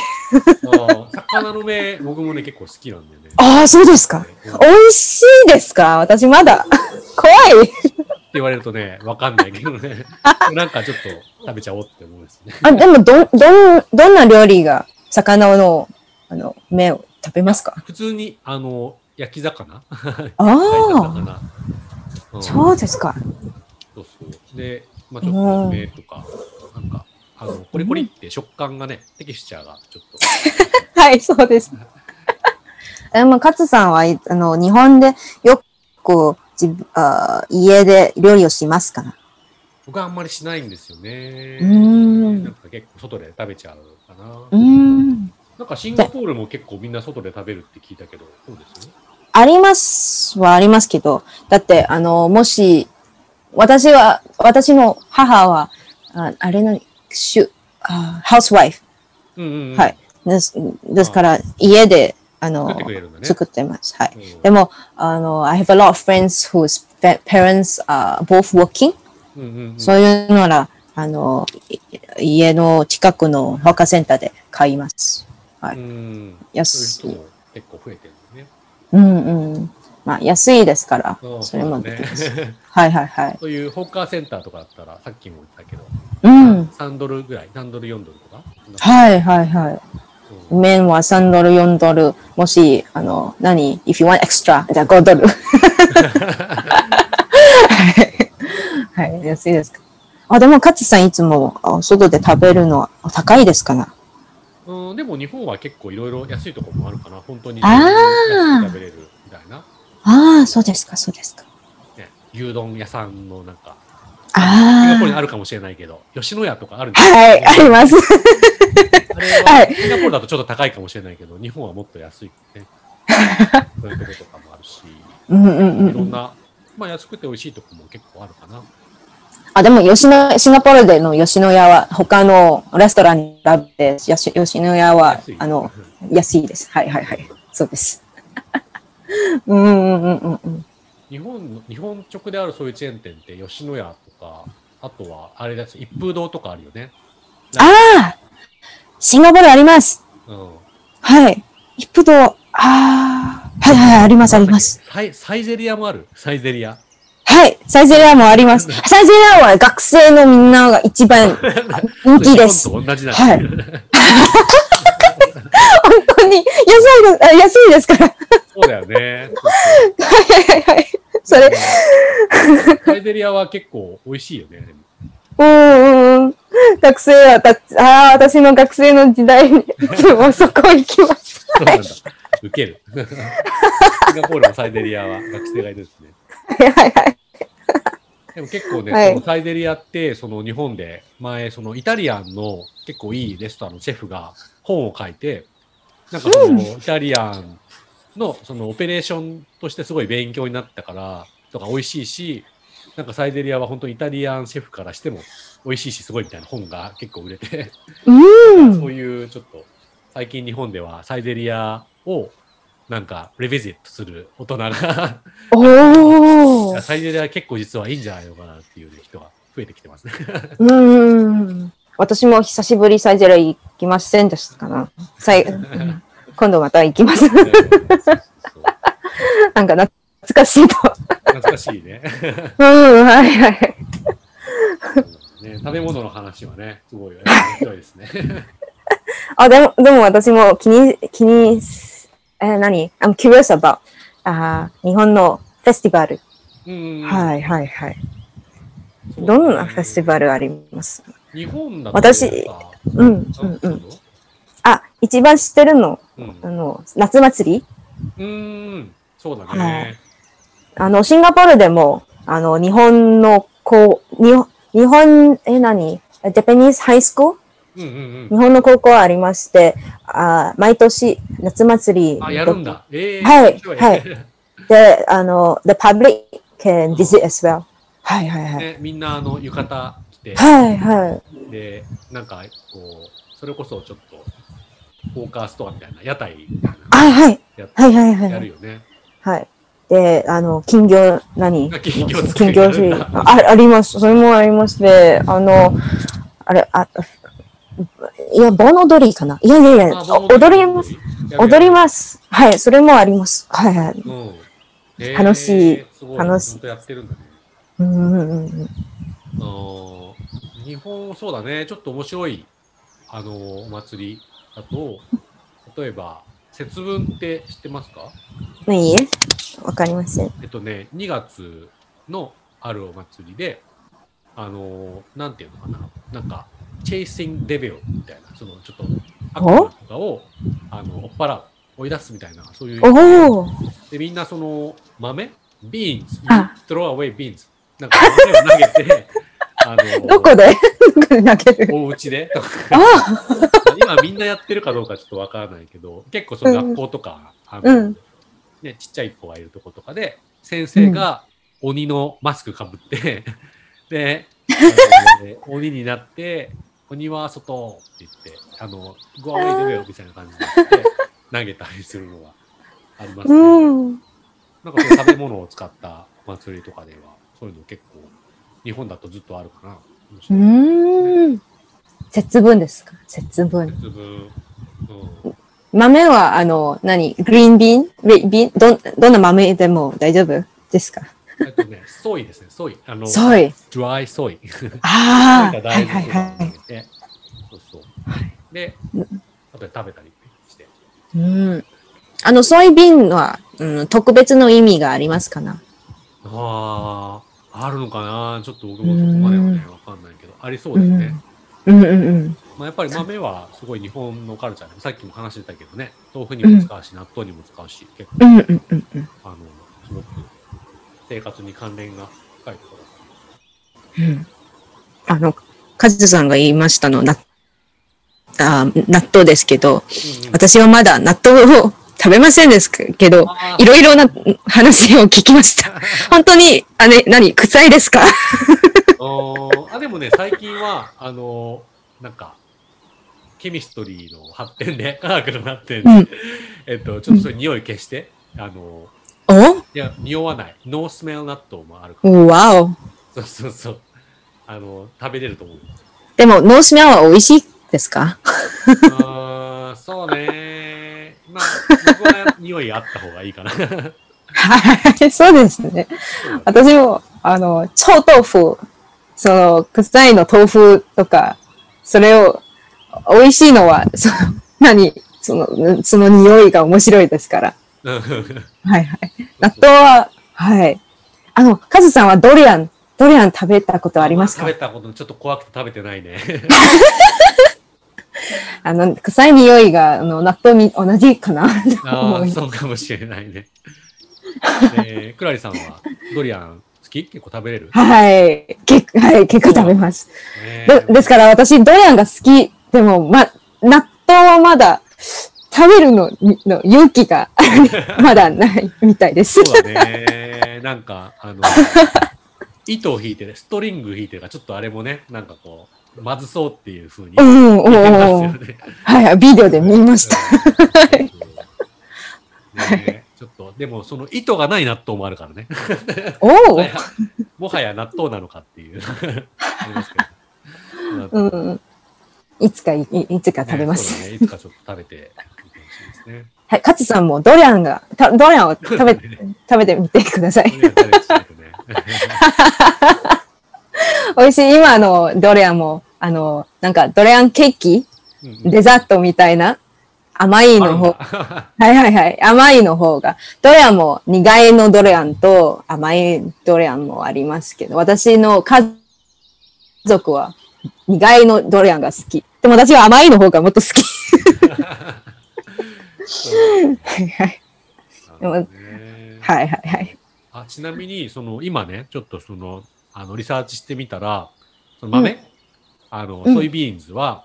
Speaker 3: 魚の目、僕もね、結構好きなんだよね。
Speaker 2: ああ、そうですか。
Speaker 3: うん
Speaker 2: 美味しいですか？私まだ。怖い。
Speaker 3: って言われるとね、わかんないけどね。なんかちょっと食べちゃおうって思うんですね。
Speaker 2: あ、でも、どん、どん、どんな料理が魚の、あの、目を食べますか？
Speaker 3: 普通に、あの、焼き魚？
Speaker 2: ああ、
Speaker 3: 魚。うん
Speaker 2: そうですか。
Speaker 3: そうそう。で、まあちょっと目とか、なんか、あの、コリコリって食感がね、テキスチャーがちょっと。
Speaker 2: はい、そうです。でも、勝さんは、いあの、日本でよくあ家で料理をしますか？
Speaker 3: 僕はあんまりしないんですよね。
Speaker 2: うん
Speaker 3: なんか結構外で食べちゃうかな。
Speaker 2: ん。
Speaker 3: なんかシンガポールも結構みんな外で食べるって聞いたけど、そうです？よね。
Speaker 2: ありますはありますけど、だって、あの、もし、私は、私の母は、ああれの、しゅ、あハウスワイフ。
Speaker 3: うんうん、うん。
Speaker 2: はい。ですですから、家で、あの、
Speaker 3: ね。
Speaker 2: 作ってます。はい。
Speaker 3: うん
Speaker 2: でも、あの、I have a lot of friends whose pa- parents are both working. そういうのなら、あの、い家の近くのホーカーセンターで買います。はい。
Speaker 3: うん。
Speaker 2: 安い。
Speaker 3: 結構増えてるね。
Speaker 2: うんうん。まあ、安いですから
Speaker 3: う、ん
Speaker 2: それもできます。
Speaker 3: ね。
Speaker 2: はいはいはい。
Speaker 3: そういうホーカーセンターとかだったら、さっきも言ったけど、
Speaker 2: うん。
Speaker 3: 3ドルぐらい、3ドル、4ドルとか？
Speaker 2: はいはいはい。
Speaker 3: うん
Speaker 2: 麺は3ドル、4ドル。もし、あの、何 ?if you want extra, じゃあ5ドル。はい。はい。安いですか？あ、でも、勝さんいつもあ外で食べるのはあ高いですかな？
Speaker 3: うん、でも日本は結構いろいろ安いところもあるかな。本当に
Speaker 2: あー
Speaker 3: 安く食べれるみたいな。
Speaker 2: ああ、そうですか、そうですか。
Speaker 3: ね、牛丼屋さんのなんか、シンガ
Speaker 2: あ
Speaker 3: ポールにあるかもしれないけど、吉野家とかあるん
Speaker 2: あ。はい、あります。
Speaker 3: あれ
Speaker 2: は
Speaker 3: はいシンガポールだとちょっと高いかもしれないけど、日本はもっと安いね。そういうとことかもあるし、
Speaker 2: うんうんうんん。
Speaker 3: いうろな、まあ安くて美味しいとこも結構あるかな。
Speaker 2: あ、でも、吉野、シンガポールでの吉野家は、他のレストランに比べて、吉野家は
Speaker 3: 安い、
Speaker 2: あの、安いです。はいはいはい。そうです。うんうんうんうんうん。
Speaker 3: 日本の、日本直であるそういうチェーン店って吉野家とか、あとはあれです、一風堂とかあるよね。
Speaker 2: ああシンガポールあります。
Speaker 3: うん。
Speaker 2: はい。一歩と、ああ、はいはい、ありますあります。
Speaker 3: サイサイゼリアもある？サイゼリア。
Speaker 2: はい。サイゼリアもあります。サイゼリアは学生のみんなが一番 人気です。
Speaker 3: 日本と同じなん
Speaker 2: はい
Speaker 3: だ
Speaker 2: 本当に安いですあ安いですから。
Speaker 3: そうだよね。
Speaker 2: はいはいはい。それ、
Speaker 3: サイゼリアは結構美味しいよね。
Speaker 2: うんうんうん。学生はた、ああ、私の学生の時代に、いつもそこ行きます。
Speaker 3: そうなんだ。ウケる。シンガポールのサイゼリアは学生がいるんですね。
Speaker 2: はいはいはい。
Speaker 3: でも結構ね、
Speaker 2: はい
Speaker 3: そのサイゼリアって、その日本で前、そのイタリアンの結構いいレストランのシェフが本を書いて、なんかそのイタリアンのそのオペレーションとしてすごい勉強になったから、とか美味しいし、なんかサイゼリアは本当にイタリアンシェフからしても美味しいしすごいみたいな本が結構売れて、
Speaker 2: うん。
Speaker 3: そういうちょっと最近日本ではサイゼリアをなんかレビジットする大人がサイゼリア結構実はいいんじゃないのかなっていう、ね、人が増えてきてますね。
Speaker 2: うん。私も久しぶりサイゼリア行きませんでしたかな。さいうん今度また行きます。なんか懐かしいと。
Speaker 3: 懐かしいね。
Speaker 2: うん、はいはい。
Speaker 3: ね食べ物の話はね、すごい面白いですね。
Speaker 2: あ、でも、でも私も気に、気に、えー、何 ?I'm curious about、あー日本のフェスティバル。
Speaker 3: うん
Speaker 2: はいはいはい。どんなフェスティバルあります？
Speaker 3: 日本だと
Speaker 2: 私
Speaker 3: さ
Speaker 2: うん、うん、
Speaker 3: あ
Speaker 2: うん。あ、一番知ってるの、
Speaker 3: うん
Speaker 2: あの、夏祭り？
Speaker 3: うーん、そうだ
Speaker 2: は
Speaker 3: ね
Speaker 2: い。あの、シンガポールでも、あの、日本の、こう、日本、日本、え、何 ?Japanese High School?
Speaker 3: うんうん
Speaker 2: 日本の高校はありまして、あ毎年夏祭り
Speaker 3: うん。あ、やるんだ。ええ
Speaker 2: はいはいで、あの、the public can visit as well. はいはいはい。
Speaker 3: ね、みんなあの浴衣着て、
Speaker 2: はいはい。
Speaker 3: で、なんかこう、それこそちょっと、フォーカーストアみたいな、屋台みたいな
Speaker 2: あ、はい。
Speaker 3: や
Speaker 2: はいはいはい
Speaker 3: やるよね。
Speaker 2: はい。で、あの、金魚、何？
Speaker 3: あ金魚
Speaker 2: 金魚すくい
Speaker 3: やるんだ
Speaker 2: あ、あります。それもありますで、あの、あれ、あ、いや、盆踊りかないやいやいや、踊ります。。踊り
Speaker 3: す。
Speaker 2: ます。はい、それもあります。はいはい。
Speaker 3: うんえー
Speaker 2: 楽しい楽しい。
Speaker 3: やってるんだね。
Speaker 2: うんうんうんうん。
Speaker 3: あー日本、そうだね、ちょっと面白い、あのーお祭り。だと、例えば、節分って知ってますか？
Speaker 2: いいえ。わかりません。
Speaker 3: えっとね、2月のあるお祭りで、あのーなんていうのかな、なんか、チェイシングデビルみたいな、そのちょっと悪魔とかをあの追っ払う、追い出すみたいな、そういう。
Speaker 2: おお
Speaker 3: で、みんなその豆？ビーンズ、
Speaker 2: あ
Speaker 3: throw away beans。なんか豆を投げて、あのー
Speaker 2: どこで？どこで投げる。
Speaker 3: お家で？今みんなやってるかどうかちょっとわからないけど、結構その学校とか、あの
Speaker 2: うん。
Speaker 3: ね、ちっちゃい子がいるとことかで、先生が鬼のマスクかぶって、で、あのね鬼になって、鬼は外って言って、あの、ごアウェイドウェイみたいな感じで。言って投げたりするのがありますね。
Speaker 2: うん。
Speaker 3: なんかそ食べ物を使った祭りとかでは、そういうの結構、日本だとずっとあるかな。
Speaker 2: うーん。節分ですか？節分。
Speaker 3: 節分、うん
Speaker 2: 豆は、あの、何？グリーンビーン？レイビーンどん、どんな豆でも大丈夫ですか？
Speaker 3: えっとね、ソイですね、ソイ。あの、
Speaker 2: ソイ。
Speaker 3: ドライソイ。
Speaker 2: ああ。はいはいはい。
Speaker 3: そうそう。で、あとで食べたり。
Speaker 2: うん。あの、ソイビンは、うん、特別の意味がありますかな？
Speaker 3: ああ、あるのかな？ちょっと僕もそこまではね、わかんないけど、ありそうですね。
Speaker 2: うんうんうん。
Speaker 3: まあ、やっぱり豆はすごい日本のカルチャーで、さっきも話してたけどね、豆腐にも使うし、納豆にも使うし、結構、
Speaker 2: うんうんうんうん。
Speaker 3: あの、すごく生活に関連が深いところ
Speaker 2: うんあの、カズさんが言いましたの、なあ納豆ですけど、私はまだ納豆を食べませんですけど、いろいろな話を聞きました。本当に、あれ、何、臭いですか？
Speaker 3: あでもね、最近は、あのーなんか、ケミストリーの発展で、科学の発展で、
Speaker 2: うん。
Speaker 3: えっと、ちょっとそれ匂い消して、あの
Speaker 2: お？
Speaker 3: ーいや、匂わない、ノースメル納豆もあるから、
Speaker 2: わお。
Speaker 3: そうそうそう、あのー食べれると思う。
Speaker 2: でも、ノースメアは美味しいですか？
Speaker 3: あーそうねまあ、僕は匂いあった方がいいかな。
Speaker 2: はい、そうですね。私も、あの、臭豆腐、その、臭いの豆腐とか、それを、美味しいのは、その、何その、その匂いが面白いですから。
Speaker 3: うん
Speaker 2: はいはい。納豆は、はい。あの、カズさんはドリアン、ドリアン食べたことありますか？
Speaker 3: 食べたことちょっと怖くて食べてないね。
Speaker 2: あの、臭い匂いが、あの、納豆に同じかな？
Speaker 3: ああ、そうかもしれないね。えー、クラリさんはドリアン好き？結構食べれる、
Speaker 2: はい。結構、はい、結構食べます。
Speaker 3: ね
Speaker 2: でですから私、ドリアンが好き。でも、ま、納豆はまだ、食べるのの勇気が まだないみたいです。
Speaker 3: そうだね。なんか、あの、糸を引いてね、ストリング引いてるから、ちょっとあれもね、なんかこう、まずそうっていうふうに
Speaker 2: う
Speaker 3: 言
Speaker 2: ん、お
Speaker 3: ってますよ
Speaker 2: ー
Speaker 3: ね。
Speaker 2: はいはい、ビデオで見ました。
Speaker 3: ねちょっと、でもその糸がない納豆もあるからね。
Speaker 2: おお
Speaker 3: もはや納豆なのかっていう。ありますけど。
Speaker 2: うん。いつかい、いいつか食べます。
Speaker 3: ね。いつかちょっと食べてね。
Speaker 2: はい、カツさんもドリアンが、たドリアンを食べ、食べてみてください。美味しい。今のドリアンも、あの、なんかドリアンケーキ、デザートみたいな？甘いの方、はいはいはい、甘いの方が、ドリアンも苦いのドリアンと甘いドリアンもありますけど、私の家族は苦いのドリアンが好き。でも私は甘いの方がもっと好き。はいはい。でも、はいはいはい。
Speaker 3: あちなみに、その今ね、ちょっとその、あのリサーチしてみたら、その豆、うん、あの、ソイビーンズは、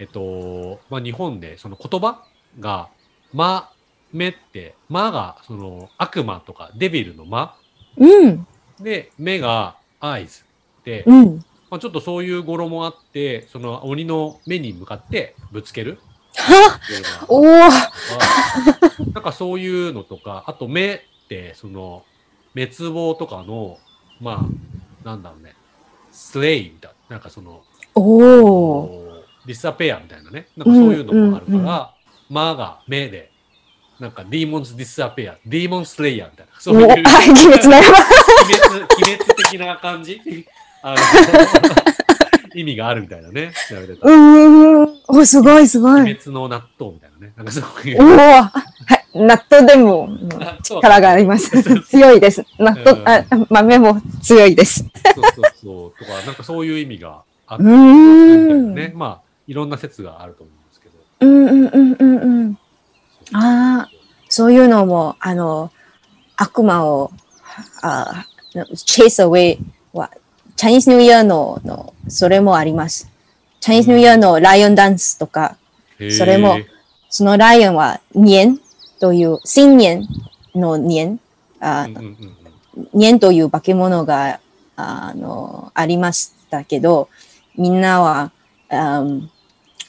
Speaker 3: えっと、まあ、日本でその言葉が、ま、目って、まがその悪魔とかデビルのま。
Speaker 2: うん。
Speaker 3: で、目がアイズで、
Speaker 2: うん、
Speaker 3: まあ、ちょっとそういう語呂もあって、その鬼の目に向かってぶつける。
Speaker 2: はおお
Speaker 3: なんかそういうのとか、あと目って、その、滅亡とかの、まあ、なんだろうね、スレイみたいな、なんかその、
Speaker 2: おお
Speaker 3: ディスアペアみたいなね、なんかそういうのもあるから、うんうんうん、マが目で、なんかディーモンズ・ディスアペア、ディーモンスレイヤーみたいな、そういう、鬼滅
Speaker 2: の鬼滅、
Speaker 3: 鬼滅的な感じ あの 意味があるみたいなね、調べてた。
Speaker 2: うん、お、すごいすごい。
Speaker 3: 鬼滅の納豆みたいなね、なんかそういう。
Speaker 2: おおはい、納豆でも力があります。強いです。納豆、うん、あ豆も強いです。
Speaker 3: そうそうそう。とか、なんかそういう意味があってね。まあ、いろんな説があると思うんですけど。
Speaker 2: うんうんうんうんうん。ああ、そういうのも、あの、悪魔を、あ chase away は、チャイニーズニューイヤーのの、それもあります。チャイニーズニューイヤーのライオンダンスとか、それも、そのライオンは年という、新年の年、あ、年という化け物が、あの、ありましたけど、みんなは、um,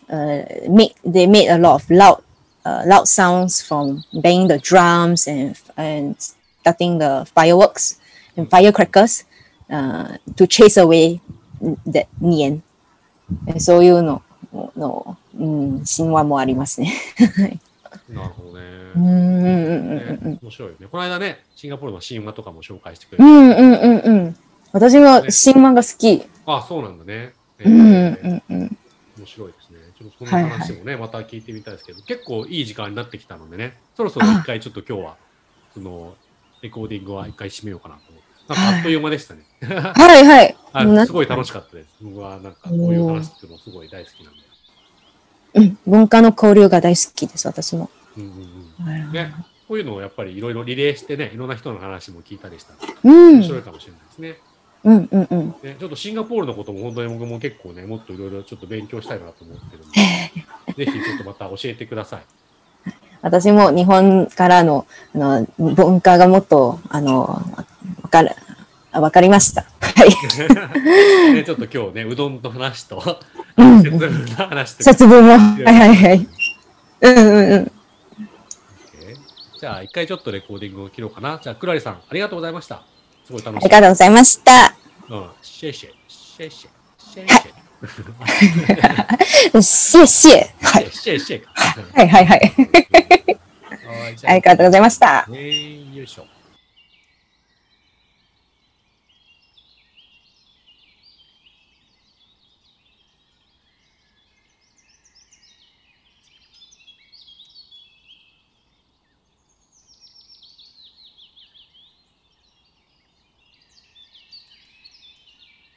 Speaker 2: uh, make, they made a lot of loud, uh, loud sounds from banging the drums and, and starting the fireworks and firecrackers uh, to chase away that 年。そういうのの、うん、神話もありますね。
Speaker 3: なるほどね。
Speaker 2: うんうんうん
Speaker 3: 面白いよね。この間ね、シンガポールの神話とかも紹介してくれて。
Speaker 2: うんうんうんうん。私は神話が好き。
Speaker 3: あ、そうなんだね。
Speaker 2: えー、うんうんうん。
Speaker 3: 面白いですね。ちょっとそんな話もね、はいはい、また聞いてみたいですけど、結構いい時間になってきたのでね、そろそろ一回ちょっと今日は、その、レコーディングは一回締めようかなと思って。なんかあっという間でしたね。
Speaker 2: はいはい。
Speaker 3: はい、すごい楽しかったです。僕はなんかこういう話っていうのすごい大好きなんで。
Speaker 2: うん、文化の交流が大好きです、私も。
Speaker 3: うんうんうん。ね、こういうのをやっぱりいろいろリレーしてね、いろんな人の話も聞いたりしたら、うん、面白いかもしれないですね。
Speaker 2: うんうんうん。
Speaker 3: ね、ちょっとシンガポールのことも本当に僕も結構ね、もっといろいろちょっと勉強したいなと思ってるので、ぜひちょっとまた教えてください。
Speaker 2: 私も日本からのあの文化がもっと、あの、わかる、わかりました。はい。
Speaker 3: ね、ちょっと今日ね、うどんの話と、うん、節分の話と。
Speaker 2: 節分も。はいはいはい。うんうんうん。
Speaker 3: じゃあ、一回ちょっとレコーディングを切ろうかな。じゃあ、クラリさん、ありがとうございました。すごい楽しい。あ
Speaker 2: りがとうございました。
Speaker 3: うん、シェシェ、シェシェ、シェ
Speaker 2: シェ。シェシェ。
Speaker 3: はい。シェシェ。
Speaker 2: はいはいはい。ありがとうございました。
Speaker 3: えー、よいしょ。